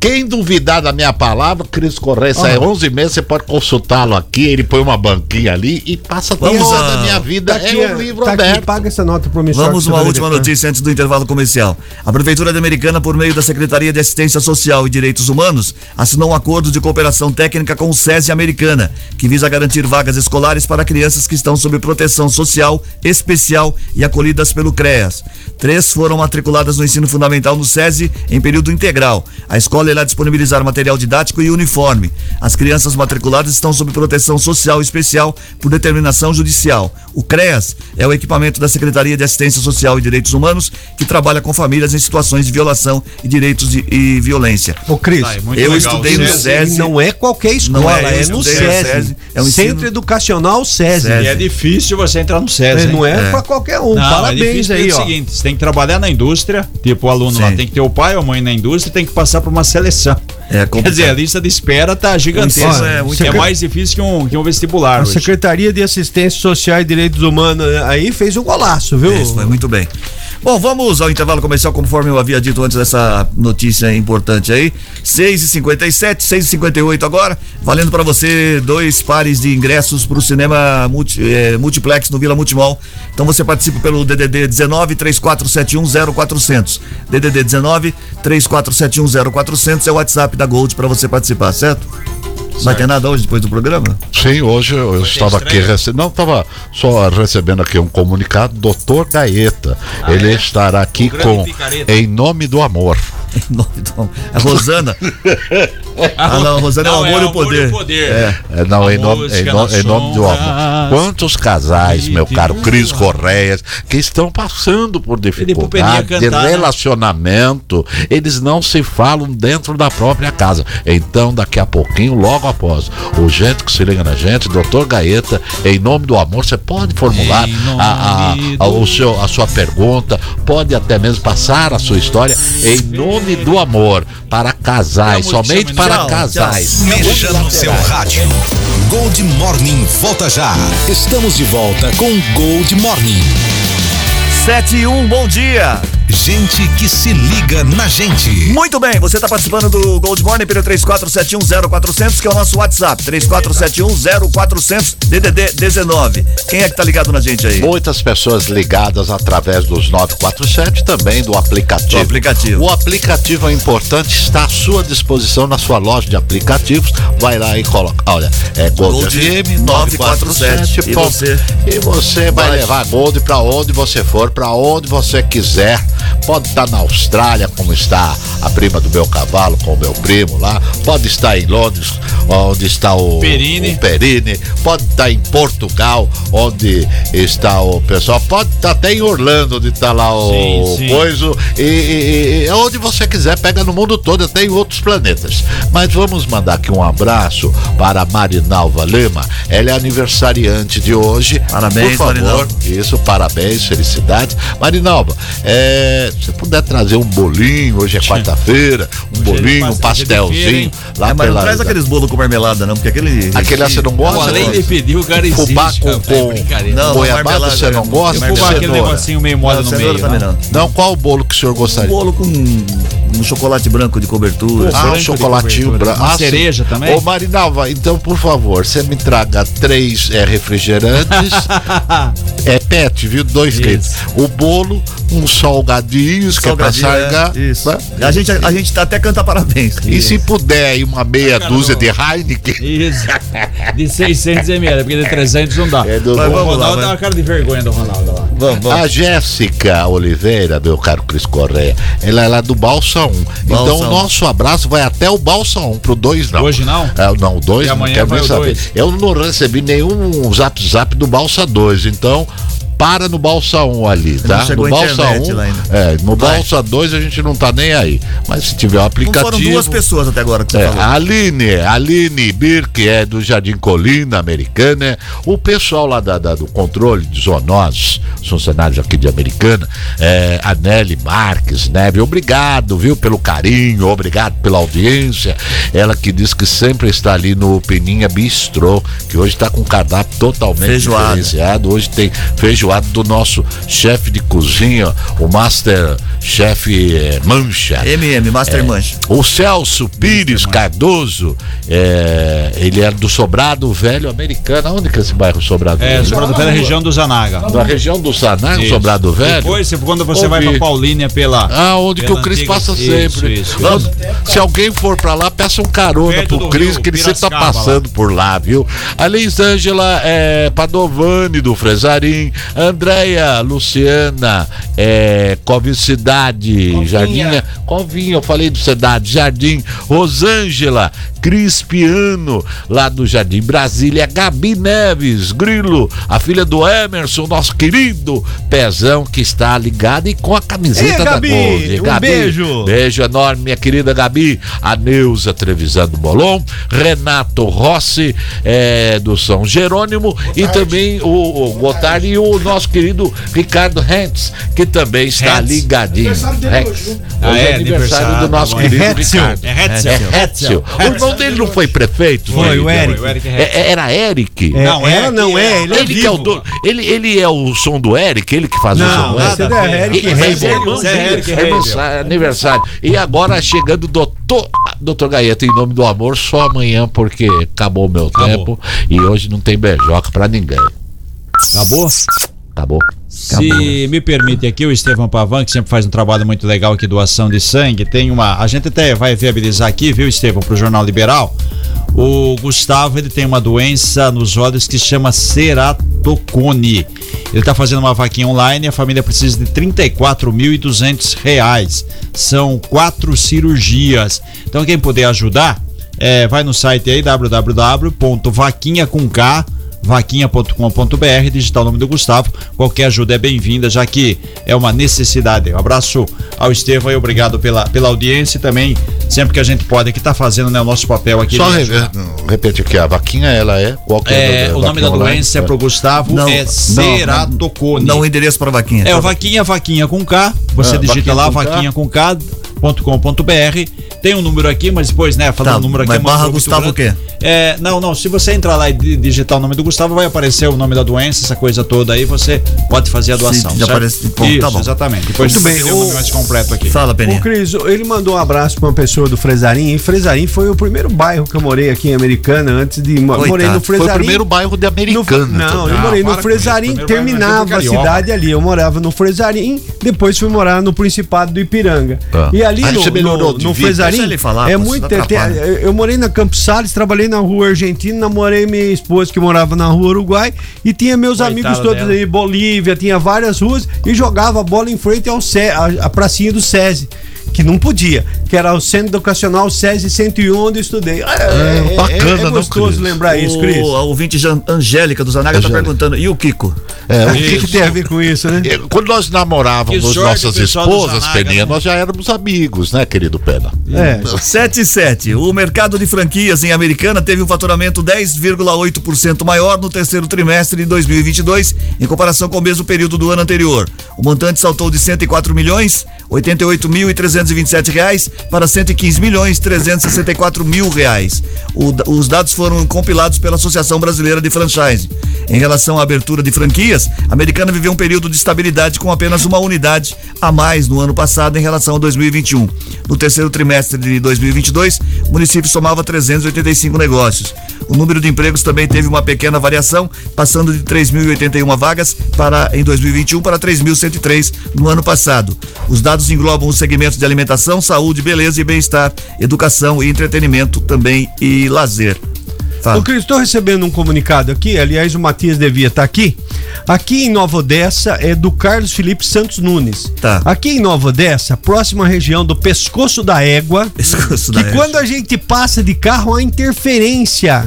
B: quem duvidar da minha palavra, Cris Correia, sai 11 meses, você pode consultá-lo aqui, ele põe uma banquinha ali e passa
A: Vamos
B: toda
A: a-
B: minha vida.
D: Tá aqui,
B: é um livro
D: tá aqui,
B: aberto.
D: paga essa nota promissória.
A: Vamos uma última notícia antes do intervalo comercial. A Prefeitura de Americana, por meio da Secretaria de Assistência Social e Direitos Humanos, assinou um acordo de cooperação técnica com o SESI Americana, que visa garantir vagas escolares para crianças que estão sob proteção social especial e acolhidas pelo CREAS. Três foram matriculadas no ensino fundamental no SESI em período integral. A escola irá disponibilizar material didático e uniforme. As crianças matriculadas estão sob proteção social especial por determinação judicial. O CREAS é o equipamento da Secretaria de Assistência Social e Direitos Humanos que trabalha com famílias em situações de violação e direitos de, e violência.
D: Ô, Cris,
C: Ai, muito
A: Eu
C: legal.
A: estudei no
C: César.
A: SESI.
D: não é qualquer escola,
A: Não é,
D: é, no SESI.
A: SESI, é um
D: Centro
A: ensino-
D: Educacional SESI.
C: E é difícil você entrar no
D: É,
C: SESI. hein?
D: não é, pra qualquer um.
C: Não, é
D: Parabéns
C: difícil
D: aí,
C: porque é
D: ó.
C: o seguinte, você tem que trabalhar na indústria, tipo o aluno lá
A: Sim.
C: tem que ter o pai ou a mãe na indústria, tem que passar por uma seleção.
A: É
C: Quer dizer, a lista de espera tá gigantesca.
A: é muito-
C: é mais difícil que um, que um vestibular.
D: A
C: hoje.
D: Secretaria de Assistência Social e Direitos Humanos aí fez um golaço, viu?
A: Isso, foi muito bem. Bom, vamos ao intervalo comercial, conforme eu havia dito antes dessa notícia importante aí. 6h57, 6h58 agora. Valendo para você dois pares de ingressos para o cinema multi, eh, multiplex no Vila Multimol. Então você participa pelo DDD 19 3471 0400. DDD 19 3471 0400 é o WhatsApp da Gold para você participar, certo? Vai ter nada hoje depois do programa?
B: Sim, hoje eu, eu estava aqui recebendo. Não, estava só recebendo aqui um comunicado, doutor Gaeta. ele estará aqui com
C: picareta.
B: Em Nome do Amor.
A: Em <laughs> nome do- A Rosana. <laughs> Ah, não, Rosana é o amor e o poder.
C: É.
B: É, não,
C: A
B: em nome, em, em nome do amor. Quantos casais, meu caro Cris Correias, que estão passando por dificuldade de
C: né?
B: relacionamento, eles não se falam dentro da própria casa. Então, daqui a pouquinho, logo após, o gente que se liga na gente, doutor Gaeta, em nome do amor, você pode formular a, a- a- o seu, a sua pergunta, pode até mesmo passar a sua história em nome do amor para casais, somente para
A: tchau,
B: casais.
E: Mexa no seu rádio. Gold Morning volta já. Estamos de volta com Gold Morning.
A: 7 e 1, bom dia.
E: Gente que se liga na gente.
A: Muito bem, você está participando do Gold Morning pelo 34710400, que é o nosso WhatsApp, 34710400 DDD 19. Quem é que tá ligado na gente aí?
B: Muitas pessoas ligadas através dos 947 também do aplicativo.
A: Do aplicativo.
B: O aplicativo é importante, está à sua disposição na sua loja de aplicativos. Vai lá e coloca. Olha, é Gold,
A: Gold
B: FM 947.
A: E
B: ponto.
A: você?
B: E você vai
A: Vai.
B: levar Gold para onde você for, para onde você quiser. Pode estar na Austrália, como está a prima do meu cavalo com o meu primo lá. Pode estar em Londres, onde está o
C: Perini.
B: o Perini. Pode estar em Portugal, onde está o pessoal. Pode estar até em Orlando, onde está lá o
C: Sim, sim.
B: coiso. E, e- e onde você quiser, pega no mundo todo, até em outros planetas. Mas vamos mandar aqui um abraço para a Marinalva Lima. Ela é aniversariante de hoje.
A: Parabéns,
B: Por favor,
A: Marinalva.
B: isso, parabéns, felicidades. Marinalva, é, se puder trazer um bolinho, hoje é quarta-feira, um bolinho, um
C: passa- dia de feira,
B: pastelzinho. Lá
A: É, mas não
B: pela-
A: traz aqueles bolos com marmelada, não, porque aquele.
B: Aquele lá você não gosta?
C: Pô, além de pedir, o cara existe.
B: Fubá com, com
C: brincadeira.
A: Não,
B: goiabada você não gosta?
C: Fubá, aquele negocinho meio mole
A: Não,
C: no meio.
A: também
C: né?
A: não.
B: Não, qual o bolo que o senhor
A: Um
B: gostaria?
A: bolo com um chocolate branco de cobertura.
B: Ah, um chocolatinho branco.
C: Uma
B: Ah, sim.
C: cereja também?
B: Ô, Marinalva, então, por favor, você me traga três é, refrigerantes. <laughs> é pet, viu? Dois litros. O bolo, uns salgadinhos, que é pra
A: Salgadinho,
B: sargar.
A: é, Isso.
B: né?
A: A gente, a, gente tá até canta parabéns.
B: E se puder, aí uma meia
C: Cara,
B: dúzia
C: não.
B: de Heineken.
C: Isso. De 600 ml, porque de 300 não dá.
B: É do-
C: o
B: Mas
A: vamos lá,
C: Ronaldo
A: vai.
C: dá uma cara de vergonha do Ronaldo lá.
A: Vamos, vamos.
B: A Jéssica Oliveira, meu caro Cris Correia, ela é lá do Balsa 1. então
A: Balsa
B: o
A: 1.
B: nosso abraço vai até o Balsa 1, pro 2 não.
C: Hoje não?
B: É, não, o 2
C: E
B: não
C: amanhã
B: quero nem
C: o
B: saber.
C: dois.
B: Eu não recebi nenhum zap zap do Balsa 2, então para no Balsa 1 ali, tá? no Balsa
A: internet
B: 1,
A: lá ainda.
B: é, no
A: Vai.
B: Balsa 2 a gente não tá nem aí. Mas se tiver o
A: Não
B: aplicativo.
A: foram duas pessoas até agora que você
B: É,
A: falou.
B: Aline, Aline Birk é do Jardim Colina, Americana. O pessoal lá da, da- do controle de zoonoses, os funcionários aqui de Americana, é, a Nelly Marques, né? Obrigado, viu, pelo carinho, obrigado pela audiência. Ela que diz que sempre está ali no Peninha Bistrô, que hoje está com um cardápio totalmente
A: Feijoada.
B: diferenciado. Hoje tem feijoada do nosso chefe de cozinha, o Master Chef eh, Mancha.
A: MM, Master Mancha.
B: O Celso Pires Cardoso, é, ele era do Sobrado Velho Americano. Onde que é esse bairro Sobrado
C: É,
B: Velho?
C: sobrando pela região do Zanaga.
B: Da região do Saná,
C: Isso.
B: Sobrado Velho?
C: Depois, quando você
B: Ouvi.
C: vai pra Paulínia pela.
B: Ah, onde que
C: pela
B: o Cris
C: antiga-
B: passa
C: Isso,
B: sempre.
C: isso, isso.
B: Se alguém for pra lá, peça um carona
C: Perto
B: pro Cris, que ele sempre tá passando por lá, viu? A Elisângela é, Padovani do Fresarim, Andréia Luciana é, Covicidade, Jardim. Covinha, eu falei do Cidade, Jardim, Rosângela, Crispiano, lá do Jardim Brasília, Gabi Neves, Grilo, a filha do Emerson, nosso querido Pezão, que está ligado e com a camiseta
D: Ei,
B: da
D: Gabi,
B: Gold.
D: um beijo.
B: Beijo enorme, minha querida Gabi, a Neuza Trevisando Molon, Renato Rossi, é, do São Jerônimo, e também o, o Gotardi e o nosso querido Ricardo Hentz, que também está
C: Hentz.
B: ligadinho.
C: Ah,
B: Hoje
C: é,
B: é aniversário do
C: aniversário,
B: nosso
C: tá
B: querido
D: É Hetzel.
B: Ricardo.
C: É Hetzel.
B: É Hetzel. O irmão dele não foi prefeito?
D: Foi, o
B: Então,
D: Eric.
C: O Eric
B: é- Era Eric?
D: É,
C: Não,
D: ela
C: é
D: não é, ele é
B: Ele que é o. Ele, ele é o som do Eric, ele que faz o som
D: Não,
B: do Eric.
D: esse é Eric
B: mas é irmão dele, aniversário- aniversário. E agora chegando o doutor, doutor Gaeta, em nome do amor, só amanhã, porque acabou o meu
C: Acabou.
B: tempo e hoje não tem beijoca pra ninguém.
C: Acabou?
B: Acabou?
C: Se me permite aqui, o Estevão Pavan, que sempre faz um trabalho muito legal aqui, doação de sangue, tem uma. A gente até vai viabilizar aqui, viu, Estevão, pro Jornal Liberal. O Gustavo, ele tem uma doença nos olhos que chama ceratocone. Ele tá fazendo uma vaquinha online e a família precisa de 34.200 reais. São quatro cirurgias. Então, quem puder ajudar, é, vai no site aí www.vaquinha com K vaquinha.com.br, digitar o nome do Gustavo. Qualquer ajuda é bem-vinda, já que é uma necessidade. Um abraço ao Estevão e obrigado pela, pela audiência e também, sempre que a gente pode, que está fazendo né, o nosso papel aqui.
B: Só re- repete aqui, a vaquinha ela é qual que
C: É, o nome da doença é pro Gustavo
A: Não,
C: é
A: não,
C: ceratocone.
A: Não o endereço para vaquinha.
C: É o Vaquinha, Vaquinha com K. Você
B: Ah,
C: digita
B: Vaquinha
C: lá,
B: com K.
C: vaquinha com K. .com.br tem um número aqui, mas depois, né, falando
A: Tá,
C: o número aqui
A: mas
C: é
A: barra Gustavo
C: grande. É, não, não, se você entrar lá e di- digitar o nome do Gustavo, vai aparecer o nome da doença, essa coisa toda aí, você pode fazer a doação.
A: já aparece- bom,
C: Isso,
A: tá bom.
C: exatamente. Depois
D: Muito bem,
C: o
D: o-
C: mais completo aqui.
A: Fala, Peninha.
D: Cris, ele mandou um abraço pra uma pessoa do Fresarim. E Fresarim foi o primeiro bairro que eu morei aqui em Americana antes de.
A: Coitado.
D: Morei no
B: Foi
D: Fresarim.
B: o primeiro bairro de
D: No-
B: Americana.
D: não,
B: também.
D: eu morei
C: para
D: no Fresarim, terminava a
C: é
D: cidade ali. Eu morava no Fresarim, depois fui morar no Principado do Ipiranga.
B: Ah.
D: E ali no,
B: você melhorou
D: no, no
A: ele falar,
D: é muito. tem- eu morei na Campos Sales, trabalhei na rua Argentina, namorei minha esposa que morava na rua Uruguai e tinha meus
C: Coitada
D: amigos todos
C: dela.
D: aí, Bolívia, tinha várias ruas e jogava bola em frente ao SE, a, a pracinha do SESI. Que não podia, que era o Centro Educacional SESI 101, onde eu estudei. É, é-
B: bacana,
D: é
B: não,
D: gostoso
B: Cris?
D: lembrar isso, Cris.
A: O, a ouvinte Angélica do Zanaga está perguntando, e o Kiko?
B: É,
D: O que, que tem a ver com isso, né?
B: E Quando nós namorávamos nossas esposas,
C: Zanaga,
B: Peninha,
C: né?
B: nós já éramos amigos, né, querido Pena?
D: É.
A: 77. O mercado de franquias em Americana teve um faturamento 10,8% maior no terceiro trimestre de 2022, em comparação com o mesmo período do ano anterior. O montante saltou de 104 milhões 88.327 reais para 115 milhões 364 mil reais. O os dados foram compilados pela Associação Brasileira de Franchise. Em relação à abertura de franquias, a Americana viveu um período de estabilidade com apenas uma unidade a mais no ano passado em relação a 2021. No terceiro trimestre de 2022, o município somava 385 negócios. O número de empregos também teve uma pequena variação, passando de 3.081 vagas para em 2021 para 3.103 no ano passado. Os dados englobam os segmentos de alimentação, saúde, beleza e bem-estar, educação e entretenimento também e lazer. Fala.
D: Ô, Cris, estou recebendo um comunicado aqui, aliás, o Matias devia estar aqui. Aqui em Nova Odessa é do Carlos Felipe Santos Nunes.
A: Tá.
D: Aqui em Nova Odessa, próxima região do pescoço da égua,
A: Pescoço
D: que
A: da
D: quando a gente passa de carro há interferência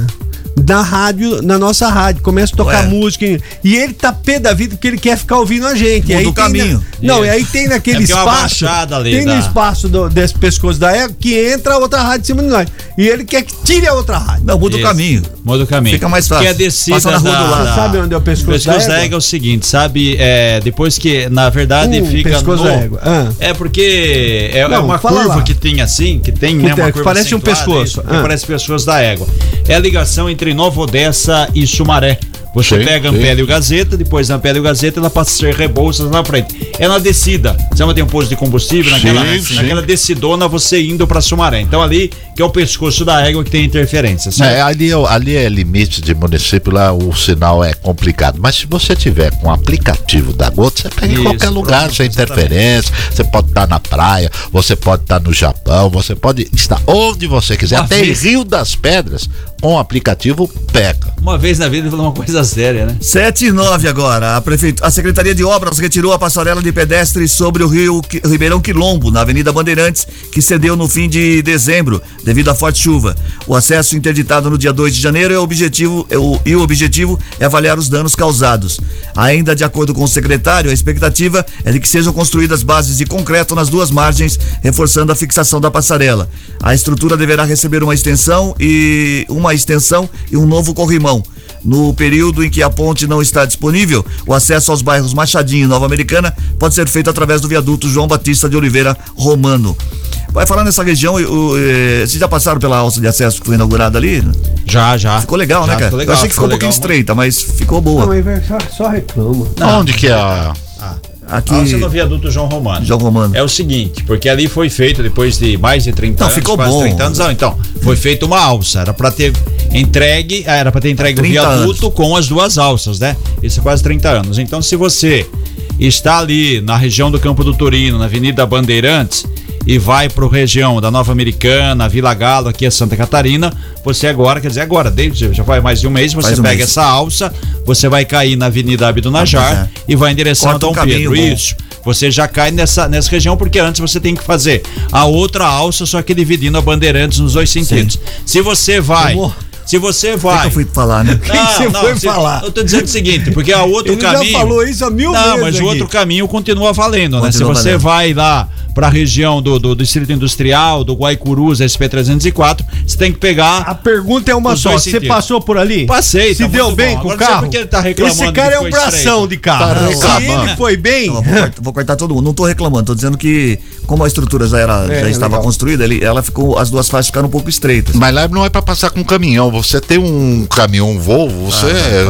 D: na rádio, na nossa rádio, começa a tocar
A: Ué.
D: música e ele tá pé da vida porque ele quer ficar ouvindo a gente.
A: Muda
D: aí
A: o
D: tem
A: caminho.
D: na- não, e aí tem naquele
C: É é uma
D: espaço, tem no
C: da-
D: espaço do- desse pescoço da égua que entra a outra rádio em cima de nós. E ele quer que tire a outra rádio.
A: Não, muda o caminho.
C: Muda o caminho.
A: Fica mais fácil.
C: Que a descida
A: Passa na rua
C: da,
A: do lado.
C: da-
D: Sabe onde é o pescoço
C: pescoço
D: da
C: da
D: égua?
C: égua é o seguinte, sabe? É, depois que, na verdade,
D: Uh,
C: fica
D: pescoço
C: no...
D: da égua. Ah.
C: É porque é, é
D: Não,
C: uma
D: fala
C: curva
D: lá.
C: que tem assim, que tem né,
D: tem-
C: uma
D: que
C: curva
D: parece um pescoço.
C: que
D: Ah.
C: parece pescoço da égua. É a ligação entre Nova Odessa e Sumaré. Você pega. Ampere e o Gazeta, depois a Ampere e o Gazeta, ela passa a ser Rebouças na frente. É na descida. Você não tem um posto de combustível, naquela,
B: Sim, sim.
C: naquela descidona você indo pra Sumaré. Então ali que é o pescoço da égua que tem interferência. certo?
B: É, ali, é- ali é limite de município, lá o sinal é complicado. Mas se você tiver com o aplicativo da Gota, você pega em
C: Isso,
B: qualquer lugar,
C: pronto,
B: sem interferência. Você pode estar na praia, você pode estar no Japão, você pode estar onde você quiser.
C: Uma
B: Até em
C: vez-
B: Rio das Pedras, com o aplicativo pega.
C: Uma vez na vida ele falou uma coisa séria, né?
A: 7 e 9 agora. A, prefeitura, a Secretaria de Obras retirou a passarela de pedestres sobre o rio Ribeirão Quilombo, na Avenida Bandeirantes, que cedeu no fim de dezembro, devido à forte chuva. O acesso interditado no dia 2 de janeiro é o objetivo, é o- e o objetivo é avaliar os danos causados. Ainda de acordo com o secretário, a expectativa é de que sejam construídas bases de concreto nas duas margens, reforçando a fixação da passarela. A estrutura deverá receber uma extensão e uma extensão e um novo corrimão. No período em que a ponte não está disponível, o acesso aos bairros Machadinho e Nova Americana pode ser feito através do viaduto João Batista de Oliveira Romano. Vai falar nessa região, o, eh, vocês já passaram pela alça de acesso que foi inaugurada ali?
C: Já, já.
A: Ficou legal,
C: Já
A: né, cara?
C: ficou legal,
A: Eu achei que ficou um pouquinho
C: legal,
A: estreita, mas ficou boa.
D: Não, só, só reclama.
B: Onde que é a.
A: Aqui,
C: Alça no viaduto João Romano.
A: João Romano.
C: É o seguinte, porque ali foi feito depois de mais de 30
A: Não,
C: anos,
A: ficou bom.
C: 30 anos, não, então, foi feita uma alça, era para ter entregue, ah, era para ter entregue o
A: 30
C: viaduto com as duas alças, né? Isso é quase 30 anos. Então, se você está ali na região do Campo do Turino, na Avenida Bandeirantes, e vai para a região da Nova Americana, Vila Galo, aqui é Santa Catarina, você agora, quer dizer, agora, desde já vai mais de um mês, você
A: um
C: pega
A: mês.
C: essa alça, você vai cair na Avenida Abdo Najar
A: Najar.
C: e vai em direção
A: Corta
C: a Dom
A: caminho
C: Pedro.
A: bom.
C: Isso. você já cai nessa, nessa região, porque antes você tem que fazer a outra alça, só que dividindo a bandeirantes nos dois sentidos. Se você vai. Se você
A: que
C: vai.
A: eu fui falar, né? <laughs>
D: você foi falar?
C: Eu tô dizendo o seguinte, porque a outro
D: Ele
C: caminho.
D: já falou isso há mil
C: Não, mas o
D: aqui.
C: outro caminho continua valendo, né? Se
A: Continua
C: você
A: valendo.
C: vai lá para a região do, do Distrito Industrial, do Guaicurus, SP304, você tem que pegar.
D: A pergunta é uma só. Você passou por ali?
C: Passei,
D: Se
C: tá
D: deu bem
C: bom.
D: com o
C: Agora não
D: carro?
C: que ele tá reclamando
D: Esse cara
C: que
D: é um bração
C: estreito.
D: de carro.
B: Tá
D: Se ele foi bem.
A: Não, vou, cortar, vou cortar todo mundo. Não tô reclamando, tô dizendo que, como a estrutura já, era,
D: É,
A: já estava
D: legal.
A: construída, ele, ela ficou, as duas faixas ficaram um pouco estreitas.
B: Mas lá não é pra passar com caminhão. Você tem um caminhão Volvo, você,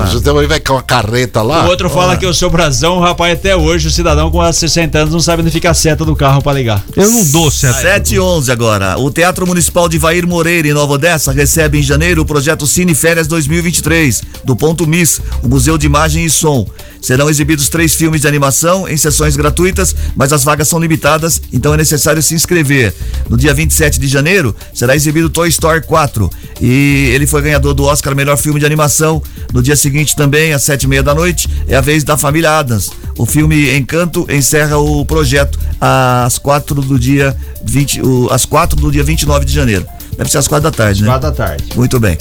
B: você também vai com uma carreta lá.
C: O outro fala que eu sou brasão, o rapaz até hoje, o cidadão com 60 anos não sabe onde fica a seta do carro para ligar.
D: Eu não dou certo.
A: 7 e 11 agora. O Teatro Municipal de Vair Moreira, em Nova Odessa, recebe em janeiro o projeto Cine Férias 2023, do Ponto Miss, o Museu de Imagem e Som. Serão exibidos três filmes de animação em sessões gratuitas, mas as vagas são limitadas, então é necessário se inscrever. No dia 27 de janeiro, será exibido Toy Story 4 e ele foi ganhador do Oscar Melhor Filme de Animação. No dia seguinte também, às sete e meia da noite, é a vez da família Adams. O filme Encanto encerra o projeto às quatro do dia 20, o, às quatro do dia 29 de janeiro. Deve ser às quatro da tarde, né?
C: Quatro da tarde.
A: Muito bem.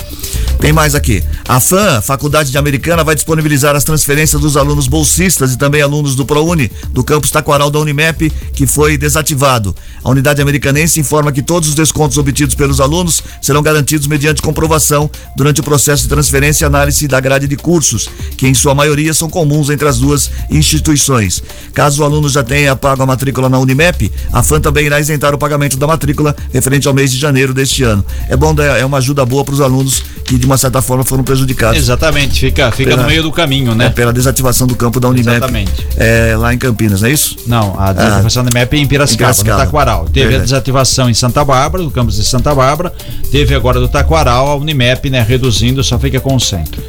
A: Tem mais aqui. A FAM, Faculdade de Americana, vai disponibilizar as transferências dos alunos bolsistas e também alunos do ProUni, do campus Taquaral da Unimep, que foi desativado. A unidade americanense informa que todos os descontos obtidos pelos alunos serão garantidos mediante comprovação durante o processo de transferência e análise da grade de cursos, que em sua maioria são comuns entre as duas instituições. Caso o aluno já tenha pago a matrícula na Unimep, a FAM também irá isentar o pagamento da matrícula referente ao mês de janeiro deste ano. É bom, é uma ajuda boa para os alunos que de uma certa forma foram prejudicados.
C: Exatamente, fica, fica
A: Pela-
C: no meio do caminho,
A: É,
C: né?
A: pela desativação do campo da Unimep.
C: Exatamente.
A: É, lá em Campinas, não é isso?
C: Não, a desativação da MEP é em Piracicaba,
A: Em Piracicaba.
C: no Taquaral. Teve a
A: Verdade.
C: desativação em Santa Bárbara, no campus de Santa Bárbara. Teve agora do Taquaral, a Unimep, né, reduzindo, só fica com o centro.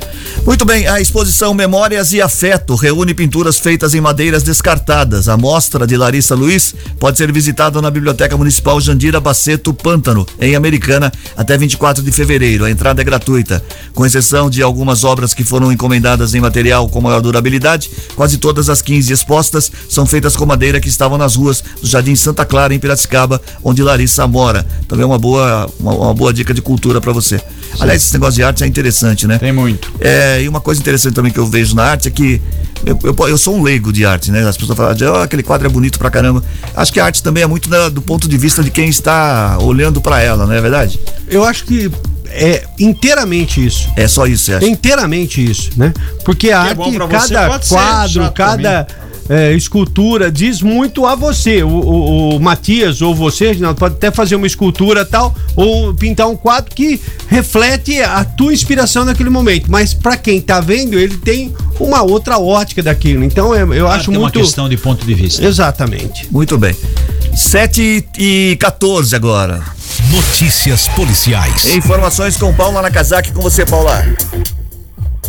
A: Muito bem, a exposição Memórias e Afeto reúne pinturas feitas em madeiras descartadas. A mostra de Larissa Luiz pode ser visitada na Biblioteca Municipal Jandira Baceto Pântano, em Americana, até 24 de fevereiro. A entrada é gratuita. Com exceção de algumas obras que foram encomendadas em material com maior durabilidade, quase todas as 15 expostas são feitas com madeira que estavam nas ruas do Jardim Santa Clara, em Piracicaba, onde Larissa mora. Também é uma boa, uma, uma boa dica de cultura para você. Aliás, esse negócio de arte é interessante, né?
C: Tem muito.
A: É, e uma coisa interessante também que eu vejo na arte é que eu, eu, eu sou um leigo de arte, né? As pessoas falam, "Ah, aquele quadro é bonito pra caramba. Acho que a arte também é muito né, do ponto de vista de quem está olhando pra ela, não é verdade?
D: Eu acho que é inteiramente isso.
A: É só isso?
D: É inteiramente isso, né? Porque a
C: Que é
D: arte,
C: você,
D: cada quadro, cada é, escultura diz muito a você. O, o- o Matias ou você, Reginaldo, pode até fazer uma escultura tal, ou pintar um quadro que reflete a tua inspiração naquele momento. Mas pra quem tá vendo, ele tem uma outra ótica daquilo. Então é- eu acho
C: Tem uma
D: muito.
C: questão de ponto de vista.
D: Exatamente.
A: Muito bem. 7 e 14 agora.
E: Notícias policiais.
A: Informações com Paula Nakazaki, com você, Paula.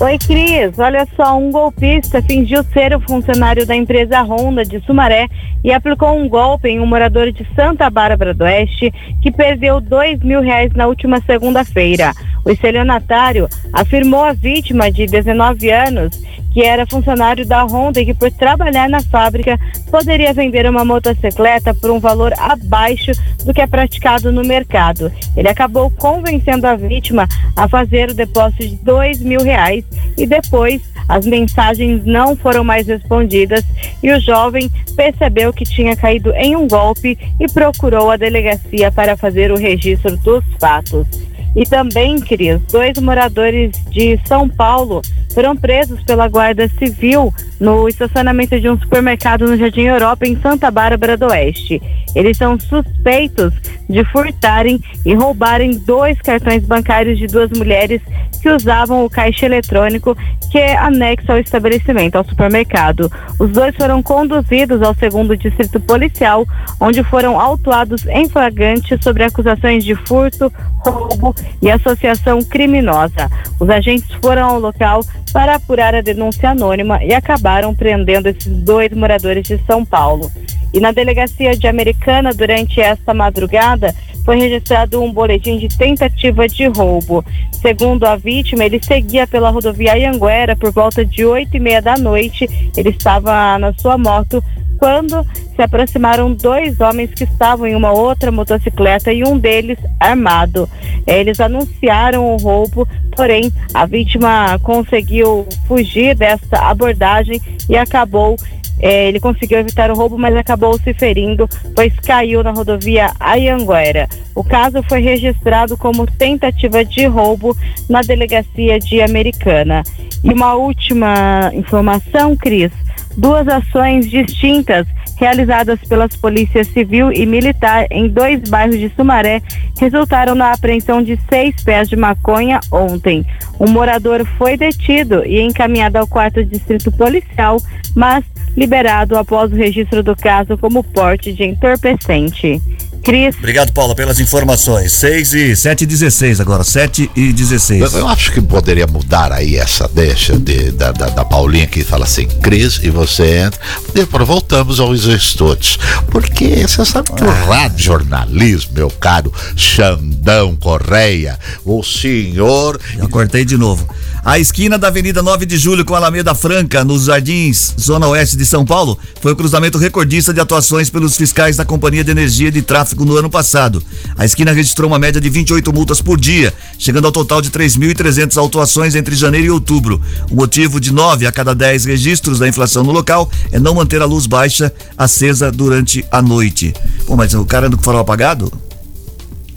F: Oi, Cris. Olha só, um golpista fingiu ser o funcionário da empresa Honda de Sumaré e aplicou um golpe em um morador de Santa Bárbara do Oeste que perdeu dois mil reais na última segunda-feira. O estelionatário afirmou a vítima de 19 anos que era funcionário da Honda e que por trabalhar na fábrica poderia vender uma motocicleta por um valor abaixo do que é praticado no mercado. Ele acabou convencendo a vítima a fazer o depósito de dois mil reais e depois as mensagens não foram mais respondidas e o jovem percebeu que tinha caído em um golpe e procurou a delegacia para fazer o registro dos fatos. E também, Cris, dois moradores de São Paulo foram presos pela Guarda Civil no estacionamento de um supermercado no Jardim Europa, em Santa Bárbara do Oeste. Eles são suspeitos de furtarem e roubarem dois cartões bancários de duas mulheres que usavam o caixa eletrônico que é anexo ao estabelecimento, ao supermercado. Os dois foram conduzidos ao segundo distrito policial, onde foram autuados em flagrante sobre acusações de furto, roubo e associação criminosa. Os agentes foram ao local para apurar a denúncia anônima e acabaram prendendo esses dois moradores de São Paulo. E na delegacia de Americana, durante esta madrugada, foi registrado um boletim de tentativa de roubo. Segundo a vítima, ele seguia pela rodovia Anhanguera por volta de oito e meia da noite. Ele estava na sua moto quando se aproximaram dois homens que estavam em uma outra motocicleta e um deles armado. Eles anunciaram o roubo, porém a vítima conseguiu fugir desta abordagem e acabou é, ele conseguiu evitar o roubo, mas acabou se ferindo, pois caiu na rodovia Ayanguera. O caso foi registrado como tentativa de roubo na delegacia de Americana. E uma última informação, Cris: duas ações distintas realizadas pelas polícias civil e militar em dois bairros de Sumaré resultaram na apreensão de seis pés de maconha ontem. Um morador foi detido e encaminhado ao quarto distrito policial, mas liberado após o registro do caso como porte de entorpecente. Cris.
A: Obrigado, Paula, pelas informações. 6 e 7 e 16 agora, 7 e 16.
B: Eu, eu acho que poderia mudar aí essa deixa de, da, da, da Paulinha que fala assim, Cris, e você entra. Depois voltamos aos estudos. Porque você sabe que o rádio jornalismo, meu caro Xandão Correia, o senhor.
A: Já cortei de novo. A esquina da Avenida 9 de Julho com Alameda Franca, nos Jardins, Zona Oeste de São Paulo, foi o cruzamento recordista de atuações pelos fiscais da Companhia de Energia de Tráfego no ano passado. A esquina registrou uma média de 28 multas por dia, chegando ao total de 3.300 autuações entre janeiro e outubro. O motivo de 9 a cada 10 registros da inflação no local é não manter a luz baixa acesa durante a noite. Pô, mas o cara anda com o farol apagado?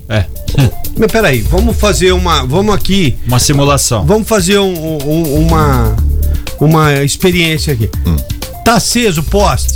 C: É. <laughs>
D: Mas peraí, vamos fazer uma. Vamos aqui.
C: Uma simulação.
D: Vamos fazer um- um- uma. Uma experiência aqui. Tá aceso o poste?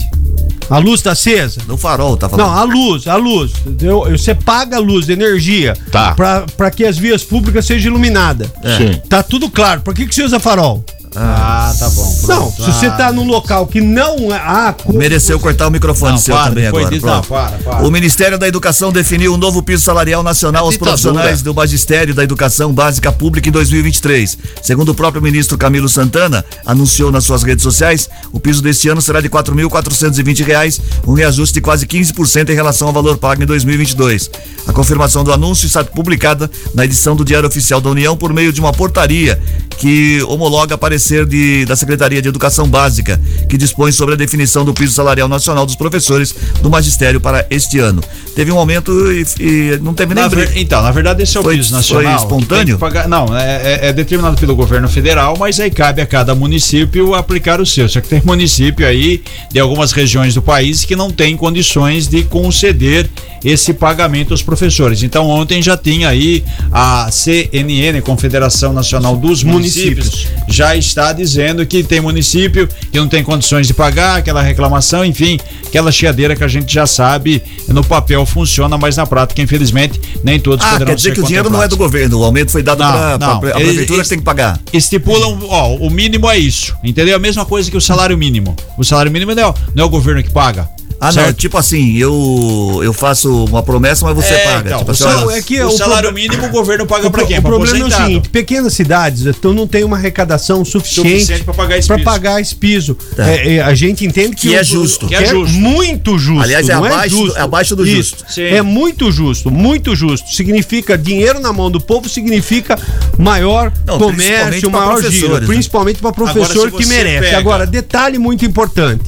D: A luz tá acesa?
A: No farol, tá falando?
D: Não, a luz, a luz. Eu- eu- Você paga a luz, energia.
B: Tá.
D: Pra, pra que as vias públicas sejam iluminadas.
B: Sim.
D: Tá tudo claro. Por que, que você usa farol?
C: Ah, tá bom.
D: Não, se você tá num local que não é. Ah, com-
A: Mereceu cortar o microfone
C: Não,
A: seu
C: para,
A: também agora.
C: disso,
A: Pronto.
C: não, para, para.
A: O Ministério da Educação definiu um novo piso salarial nacional aos
B: ditadura.
A: profissionais do Magistério da Educação Básica Pública em 2023. Segundo o próprio ministro Camilo Santana, anunciou nas suas redes sociais, o piso deste ano será de 4.420 reais, um reajuste de quase 15% em relação ao valor pago em 2022. A confirmação do anúncio está publicada na edição do Diário Oficial da União por meio de uma portaria que homologa parecer de, da Secretaria de Educação Básica, que dispõe sobre a definição do piso salarial nacional dos professores do magistério para este ano. Teve um aumento e, e não teve nem
C: Na ver- então, na verdade, esse é o
A: Foi-
C: piso
A: foi
C: nacional. que
A: espontâneo?
C: pagar- não, é, é- é determinado pelo governo federal, mas aí cabe a cada município aplicar o seu. Só que tem município aí de algumas regiões do país que não tem condições de conceder esse pagamento aos professores. Então, ontem já tinha aí a CNN, Confederação Nacional dos Municípios, já está dizendo que tem município que não tem condições de pagar, aquela reclamação, enfim, aquela chiadeira que a gente já sabe no papel funciona, mas na prática, infelizmente, nem todos
A: Ah,
C: poderão
A: quer dizer que o dinheiro não é do governo, o aumento foi dado para a prefeitura que tem que pagar.
C: Estipulam, ó, o mínimo é isso, entendeu? A mesma coisa que o salário mínimo. O salário mínimo não é, não é o governo que paga.
A: Ah, não,
C: certo?
A: tipo assim, eu eu faço uma promessa, mas você
C: É,
A: paga.
C: então,
A: tipo
C: o
A: assim,
D: é que
C: o
D: o
C: salário
D: proble-
C: mínimo o governo paga
D: pro-
C: quem?
D: o
C: Pra
D: problema é o
C: aposentado.
D: seguinte: pequenas cidades então não tem uma arrecadação suficiente,
C: Suficiente pra pagar esse
D: pra
C: piso.
D: pagar esse piso.
A: Tá.
D: É, é, a gente entende que,
A: Que é
D: o-
A: justo.
D: Que
C: Que é
D: é
C: justo.
D: muito justo.
A: Aliás, é
D: não
A: abaixo do-
D: justo.
A: é abaixo do
D: Isso.
A: justo.
C: Sim.
D: É muito justo, muito justo. Significa dinheiro na mão do povo, significa maior
A: Não, principalmente
D: comércio, maior giro,
A: né?
D: principalmente para
C: Agora,
D: professor
C: se
D: que merece.
C: pega-
D: Agora, detalhe muito importante: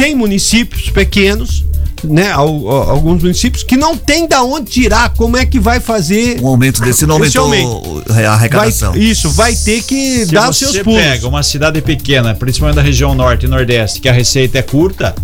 D: tem municípios pequenos. Né, al- al- alguns municípios que não tem da onde tirar, como é que vai fazer
A: um aumento desse não aumentou
D: aumento.
A: a
D: Vai,
A: arrecadação.
D: isso, vai ter que
C: Se
D: dar os
C: você
D: seus pulos.
C: pega uma cidade pequena, principalmente da região norte e nordeste, que a receita é curta,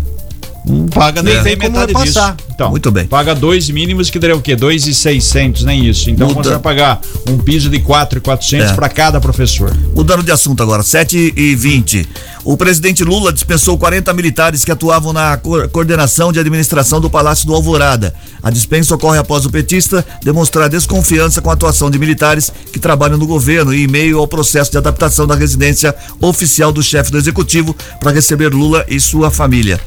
C: paga nem,
A: É.
D: Tem como
C: metade disso.
D: repassar.
C: Então,
A: Muito bem.
C: Paga dois mínimos que daria o quê? Dois e seiscentos, nem isso. Então
A: Muda.
C: você vai pagar um piso de quatro e quatrocentos
A: É.
C: para cada professor.
A: Mudando de assunto agora, 7 e 20. O presidente Lula dispensou 40 militares que atuavam na co- coordenação de administração do Palácio do Alvorada. A dispensa ocorre após o petista demonstrar desconfiança com a atuação de militares que trabalham no governo e em meio ao processo de adaptação da residência oficial do chefe do executivo para receber Lula e sua família.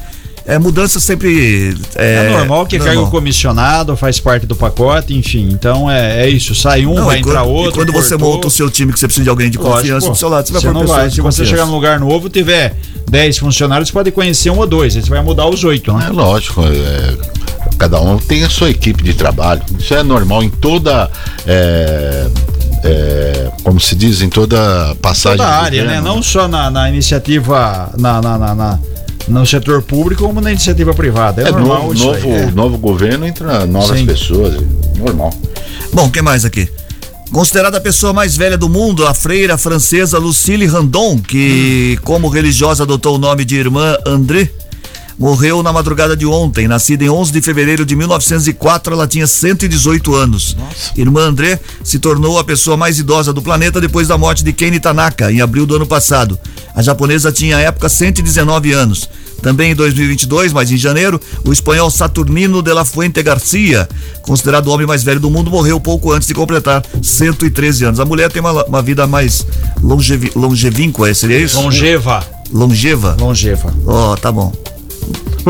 A: É, mudança sempre.
C: É,
A: É,
C: normal que
A: normal.
C: cargo comissionado faz parte do pacote, enfim. Então é, é isso. Sai um,
A: Não,
C: vai
A: e
C: entrar
A: quando,
C: outro.
A: E quando você
C: cortou.
A: monta o seu time que você precisa de alguém de
C: Lógico,
A: confiança
C: pô.
A: do seu lado, você vai
C: Você não vai. Se você chegar num lugar novo, tiver 10 funcionários, pode conhecer um ou dois. Aí você vai mudar os oito, né?
B: É lógico, é, cada um tem a sua equipe de trabalho. Isso é normal em toda. é, é, como se diz, em toda passagem.
C: toda área,
B: governo,
C: né? Não só na, na iniciativa, na, na, na- na- no setor público como na iniciativa privada. É,
B: É,
C: normal
B: novo,
C: isso aí.
B: novo,
C: É.
B: novo governo entra novas
C: Sim.
B: pessoas. Normal.
A: Bom, o que mais aqui? Considerada a pessoa mais velha do mundo, a freira francesa Lucille Randon, que, como religiosa, adotou o nome de Irmã André, morreu na madrugada de ontem. Nascida em 11 de fevereiro de 1904, ela tinha 118 anos. Irmã André se tornou a pessoa mais idosa do planeta depois da morte de Kenny Tanaka, em abril do ano passado. A japonesa tinha à época 119 anos. Também em 2022, mas em janeiro, o espanhol Saturnino de la Fuente Garcia, considerado o homem mais velho do mundo, morreu pouco antes de completar 113 anos. A mulher tem uma, uma vida mais longevi, longevínqua, seria isso?
C: Longeva.
A: Longeva?
C: Longeva.
A: Ó, tá bom.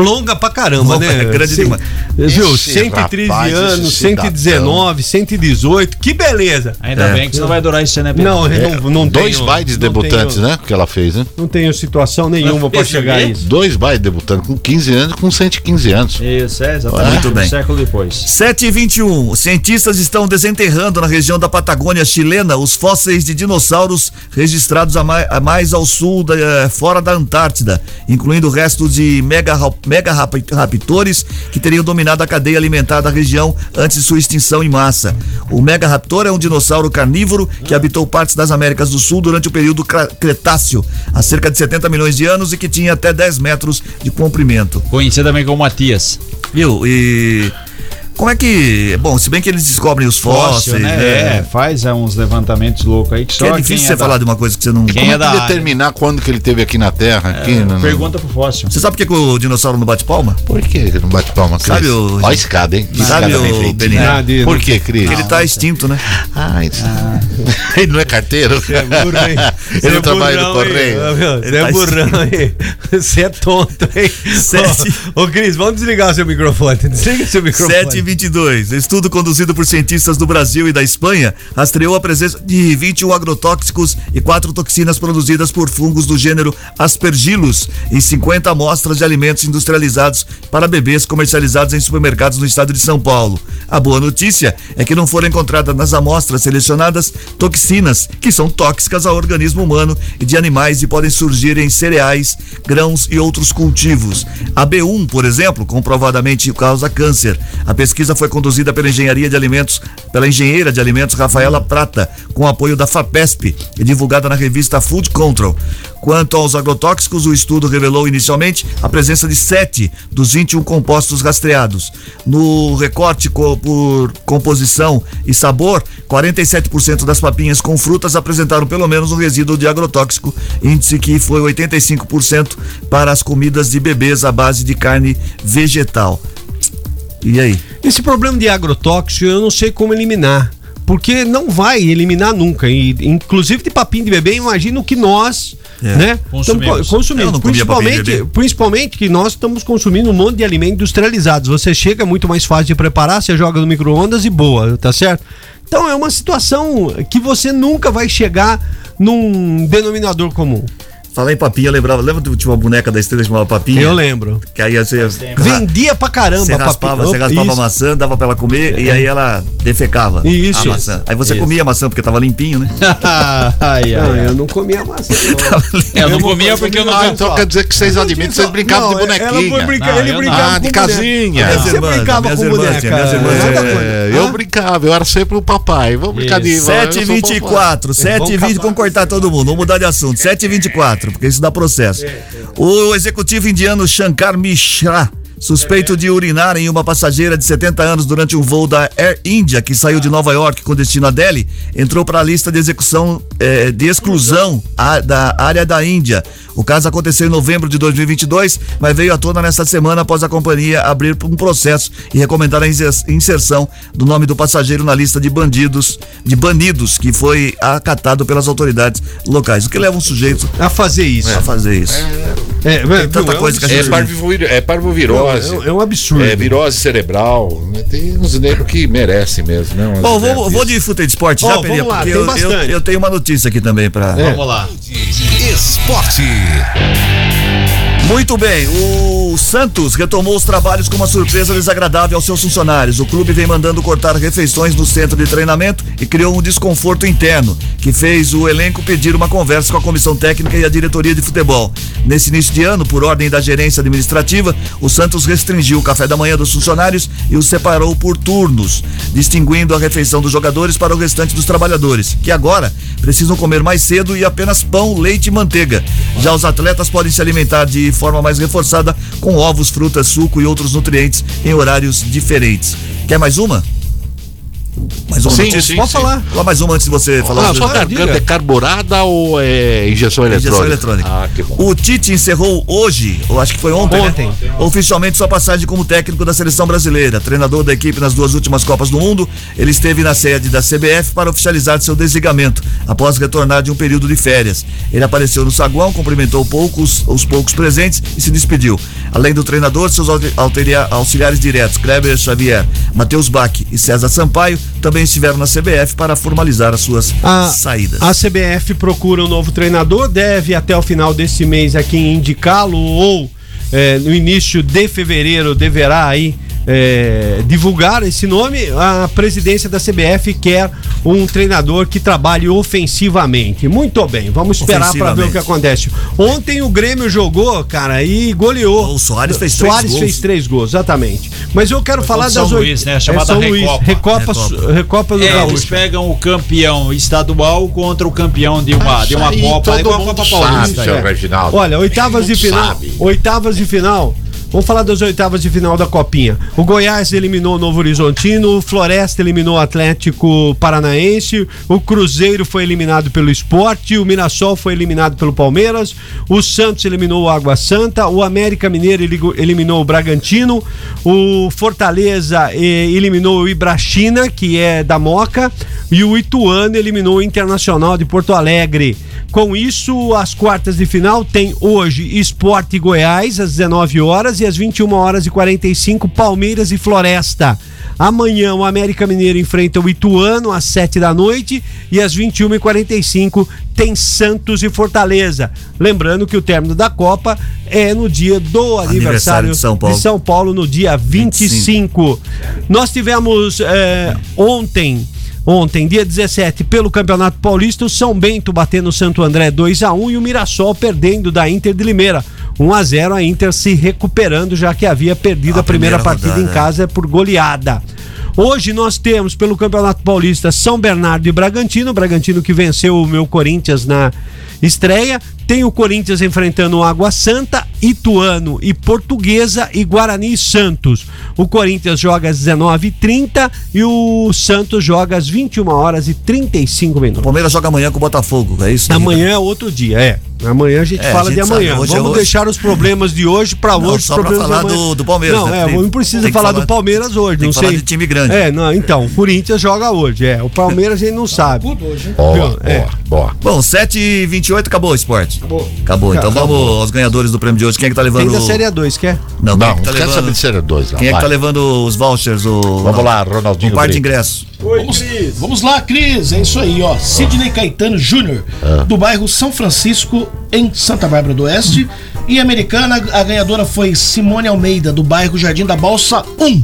D: Longa pra caramba,
A: Longa,
D: né?
A: é grande
D: Cem-
A: demais.
D: Viu?
B: Esse
D: 113
B: rapaz,
D: anos,
B: esse cidadão.
D: 119, 118. Que beleza!
C: Ainda
A: É.
C: bem que isso não vai durar esse ano, né, Pedro?
D: Não, não, não
B: Dois
D: tenho-
B: bailes
D: não
B: debutantes,
D: tenho-
B: né? Que ela fez, né?
D: Não tenho situação nenhuma pra chegar a isso.
B: Dois bailes debutantes com 15 anos e com 115 anos.
C: Isso, é exatamente.
A: Muito
C: um
A: bem.
C: século depois.
A: 7 e 21 Cientistas estão desenterrando na região da Patagônia chilena os fósseis de dinossauros registrados a mai- a mais, ao sul, da, eh, fora da Antártida, incluindo restos de mega, mega raptores que teriam dominado a cadeia alimentar da região antes de sua extinção em massa. O Megaraptor é um dinossauro carnívoro que habitou partes das Américas do Sul durante o período Cretáceo, há cerca de 70 milhões de anos e que tinha até 10 metros de comprimento.
C: Conhecido também como Matias.
A: Viu? E. Como é que. Bom, se bem que eles descobrem os fósseis,
C: né?
A: né?
C: É, faz é, uns levantamentos loucos aí que
A: Que
C: só
A: é difícil
C: quem
A: você
C: é da-
A: falar de uma coisa que você não.
C: Quem
B: Como
C: é
B: é
C: da
B: que
C: área?
B: determinar quando que ele teve aqui na Terra? Aqui, no- no-
C: Pergunta pro fóssil.
A: Você sabe por que, que o dinossauro não bate palma?
B: Por que ele não bate palma, Cris?
A: Sabe o-
B: Olha a escada, hein? Que
A: Sabe
B: escada
A: o. Beninho?
D: Ah, de-
B: Por que, Cris?
A: Porque ele tá extinto, né?
B: Ah, isso. <laughs> ele não é carteiro?
D: Você é burro, hein?
B: Ele
D: é
B: trabalha no correio.
D: Ah, Você
A: Ele
D: é
A: tá
D: burrão, hein? Você é tonto, hein? <laughs>
A: Sete.
D: Ô, ô, Cris, vamos desligar o seu microfone. <laughs> Desliga seu microfone.
A: 7 e 22. Estudo conduzido por cientistas do Brasil e da Espanha rastreou a presença de 21 agrotóxicos e quatro toxinas produzidas por fungos do gênero Aspergillus em 50 amostras de alimentos industrializados para bebês comercializados em supermercados no estado de São Paulo. A boa notícia é que não foram encontradas nas amostras selecionadas toxinas que são tóxicas ao organismo humano e de animais e podem surgir em cereais, grãos e outros cultivos. A B1, por exemplo, comprovadamente causa câncer. A pesquisa foi conduzida pela engenharia de alimentos, pela engenheira de alimentos Rafaela Prata, com apoio da FAPESP e divulgada na revista Food Control. Quanto aos agrotóxicos, o estudo revelou inicialmente a presença de 7 dos 21 compostos rastreados. No recorte co- por composição e sabor, 47% das papinhas com frutas apresentaram pelo menos um resíduo de agrotóxico, índice que foi 85% para as comidas de bebês à base de carne vegetal. E aí?
D: Esse problema de agrotóxico eu não sei como eliminar. Porque não vai eliminar nunca. E, inclusive de papinho de bebê, imagino que nós,
A: É.
D: né?
C: Consumimos.
D: Consumindo. Principalmente, principalmente que nós estamos consumindo um monte de alimentos industrializados. Você chega é muito mais fácil de preparar, você joga no micro-ondas e boa, tá certo? Então é uma situação que você nunca vai chegar num denominador comum.
A: Falar em papinha, eu lembrava, lembra que tinha uma boneca da estrela chamada Papinha?
D: Eu lembro.
A: Que aí você.
D: Vendia pra caramba
A: Você raspava, você raspava a maçã, dava pra ela comer e aí ela defecava
D: Isso.
A: a maçã. Aí você
C: Isso.
A: comia a maçã porque tava limpinho, né? <laughs>
C: ai,
D: Não,
C: ai,
D: eu não comia maçã. <laughs>
C: Eu não comia porque eu não
B: Ah, então quer dizer que vocês admitem vocês brincavam de
D: Ela foi
B: bonequinha.
D: brincar,
C: Não,
D: ele brincava
B: não. Ah, de casinha.
D: Você
A: Minhas irmãs,
D: brincava com boneca.
B: É, eu brincava, eu era sempre o papai. Vamos brincar de. eu sou o
A: 7h24, 7h20,
D: acabar
A: vamos cortar todo mundo, vamos mudar de assunto. 7h24, porque isso dá processo. O executivo indiano Shankar Mishra. Suspeito de urinar em uma passageira de 70 anos durante um voo da Air India que saiu de Nova York com destino a Delhi, entrou para a lista de execução eh, de exclusão a- da área da Índia. O caso aconteceu em novembro de 2022, mas veio à tona nesta semana após a companhia abrir um processo e recomendar a inser- inserção do nome do passageiro na lista de bandidos, de banidos, que foi acatado pelas autoridades locais. O que leva um sujeito
D: A fazer isso.
A: a fazer isso?
D: É,
A: Tem tanta coisa que a
G: É,
A: gente.
G: parvovir, é parvovirose.
D: É, é um absurdo.
G: É virose cerebral. né? Tem uns negros que merecem mesmo, né?
A: Bom, vou, vou de fute de esporte
D: Ó,
A: já,
D: lá,
A: porque
D: tem
A: eu, eu,
D: bastante.
A: eu tenho uma notícia aqui também para.
C: Vamos lá.
E: Esporte.
A: Muito bem, o Santos retomou os trabalhos com uma surpresa desagradável aos seus funcionários. O clube vem mandando cortar refeições no centro de treinamento e criou um desconforto interno, que fez o elenco pedir uma conversa com a comissão técnica e a diretoria de futebol. Nesse início de ano, por ordem da gerência administrativa, o Santos restringiu o café da manhã dos funcionários e os separou por turnos, distinguindo a refeição dos jogadores para o restante dos trabalhadores, que agora precisam comer mais cedo e apenas pão, leite e manteiga. Já os atletas podem se alimentar de forma mais reforçada com ovos, frutas, suco e outros nutrientes em horários diferentes. Quer mais uma? Mais uma
B: Sim,
A: notícia?
B: sim,
A: Pode
B: sim.
A: falar. Fala mais uma antes de você falar.
B: Ah, sua garganta é carburada ou é injeção eletrônica?
A: Injeção eletrônica.
B: Ah, que bom.
A: O Tite encerrou hoje, ou acho que foi ontem, né?
D: Ontem.
A: oficialmente sua passagem como técnico da seleção brasileira, treinador da equipe nas duas últimas Copas do Mundo. Ele esteve na sede da CBF para oficializar seu desligamento, após retornar de um período de férias. Ele apareceu no saguão, cumprimentou poucos, os poucos presentes e se despediu. Além do treinador, seus auxili- auxilia- auxiliares diretos, Kleber Xavier, Matheus Bach e César Sampaio, também estiveram na CBF para formalizar as suas
D: A,
A: saídas.
D: a CBF procura um novo treinador, deve até o final desse mês aqui indicá-lo ou eh, no início de fevereiro deverá aí eh, divulgar esse nome. A presidência da CBF quer um treinador que trabalhe ofensivamente. Muito bem, vamos esperar para ver o que acontece. Ontem o Grêmio jogou, cara, e goleou.
A: O Soares fez três
D: Soares
A: gols.
D: fez três gols, exatamente. Mas eu quero falar
C: contra São
D: das oito-
C: Luís, né?
D: É
C: Chamada
D: São Luís,
C: Recopa.
D: Recopa,
A: Recopa.
D: Recopa do
C: É, eles pegam o campeão estadual contra o campeão de uma, de uma Copa. É
B: todo
C: igual a
B: mundo
C: Copa
B: sabe,
C: Paulista. é.
D: Olha, oitavas de final.
B: sabe.
D: Oitavas de final. Vamos falar das oitavas de final da Copinha. O Goiás eliminou o Novo Horizontino, o Floresta eliminou o Atlético Paranaense, o Cruzeiro foi eliminado pelo Esporte, o Mirassol foi eliminado pelo Palmeiras, o Santos eliminou o Água Santa, o América Mineiro eliminou o Bragantino, o Fortaleza eh, eliminou o Ibrachina, que é da Moca, e o Ituano eliminou o Internacional de Porto Alegre. Com isso, as quartas de final tem hoje Esporte Goiás às 19 horas e às 21 horas e 45 Palmeiras e Floresta. Amanhã o América Mineiro enfrenta o Ituano às 7 da noite e às 21 e 45 tem Santos e Fortaleza. Lembrando que o término da Copa é no dia do aniversário,
A: Aniversário de São Paulo.
D: de São Paulo, no dia 25. Nós tivemos é, ontem. Ontem, dia 17, pelo Campeonato Paulista, o São Bento batendo o Santo André 2 a 1 e o Mirassol perdendo da Inter de Limeira. 1 a 0 a Inter se recuperando, já que havia perdido a,
A: A
D: primeira,
A: primeira
D: partida
A: rodada,
D: em casa por goleada. Hoje nós temos pelo Campeonato Paulista São Bernardo e Bragantino, Bragantino que venceu o meu Corinthians na estreia. Tem o Corinthians enfrentando o Água Santa, Ituano e Portuguesa e Guarani e Santos. O Corinthians joga às 19h30 e o Santos joga às 21 horas e 35
A: O
D: minutos.
A: Palmeiras joga amanhã com o Botafogo, é isso?
D: Amanhã é outro dia, é. Amanhã a gente
A: É, a
D: fala
A: gente
D: de amanhã.
A: sabe, hoje é
D: Vamos
A: hoje.
D: deixar os problemas de hoje pra <laughs>
A: Não,
D: hoje.
A: só
D: de
A: falar do- do Palmeiras,
D: Não,
A: né?
D: é,
A: Tem-
D: não precisa falar,
A: falar-
D: do Palmeiras hoje.
A: tem
D: não
A: que falar
D: sei.
A: de time grande.
D: É, não, então, o Corinthians joga hoje. É, o Palmeiras a gente não sabe.
B: Boa,
D: Viu? É.
B: boa, boa.
A: Bom, 7h28 acabou o esporte. Acabou. Acabou. Então
D: Acabou.
A: vamos aos ganhadores do prêmio de hoje. Quem é que tá levando?
D: Tem da Série A2, quer?
A: Não, quem
B: Não,
A: é que tá
B: não quero
A: levando?
B: saber de série 2.
A: Quem é que tá levando os vouchers? O...
B: Vamos lá, Ronaldinho.
A: Um par de ingressos.
H: Vamos, vamos lá, Cris. É isso aí, ó. Sidney Caetano Júnior, do bairro São Francisco, em Santa Bárbara do Oeste. E americana, a ganhadora foi Simone Almeida, do bairro Jardim da Balsa 1.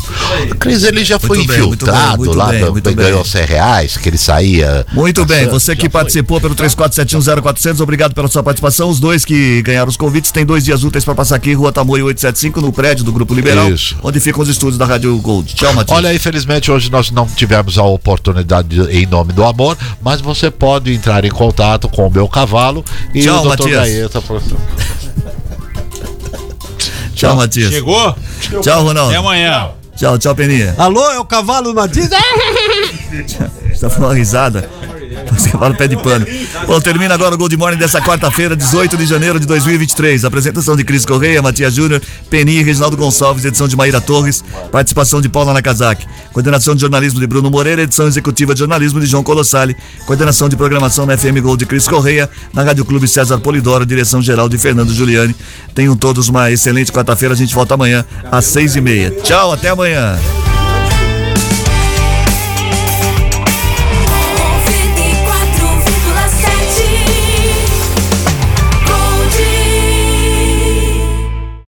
B: Cris, ele já foi
A: Muito bem, muito bem,
B: infiltrado
A: muito
B: lá,
A: bem, muito
B: ganhou
A: bem.
B: 100 reais, que ele saía.
A: Muito bem, você que
B: foi.
A: participou pelo 34710400, obrigado pela sua participação. Os dois que ganharam os convites têm dois dias úteis para passar aqui, Rua Tamoio 875, no prédio do Grupo Liberal,
B: Isso.
A: onde ficam os estúdios da Rádio Gold. Tchau, Matias.
B: Olha, infelizmente hoje nós não tivemos a oportunidade de- em nome do amor, mas você pode entrar em contato com o meu cavalo e
A: Tchau,
B: o Dr.
A: Matias.
B: Gaeta.
A: Tchau, Matias.
C: Chegou?
A: Tchau, Ronaldo.
C: Até amanhã.
A: Tchau, tchau, Peninha.
D: Alô, é o cavalo do Matias?
A: Você <laughs> tá falando uma risada? <laughs> Você fala pé de pano. Bom, termina agora o Gold Morning dessa quarta-feira, 18 de janeiro de 2023. Apresentação de Cris Correia, Matias Júnior, Peninha e Reginaldo Gonçalves, edição de Maíra Torres, participação de Paula Nakazaki, coordenação de jornalismo de Bruno Moreira, edição executiva de jornalismo de João Colossali, coordenação de programação na FM Gold de Cris Correia, na Rádio Clube César Polidoro, direção geral de Fernando Giuliani. Tenham todos uma excelente quarta-feira, a gente volta amanhã às seis e meia. Tchau, até amanhã.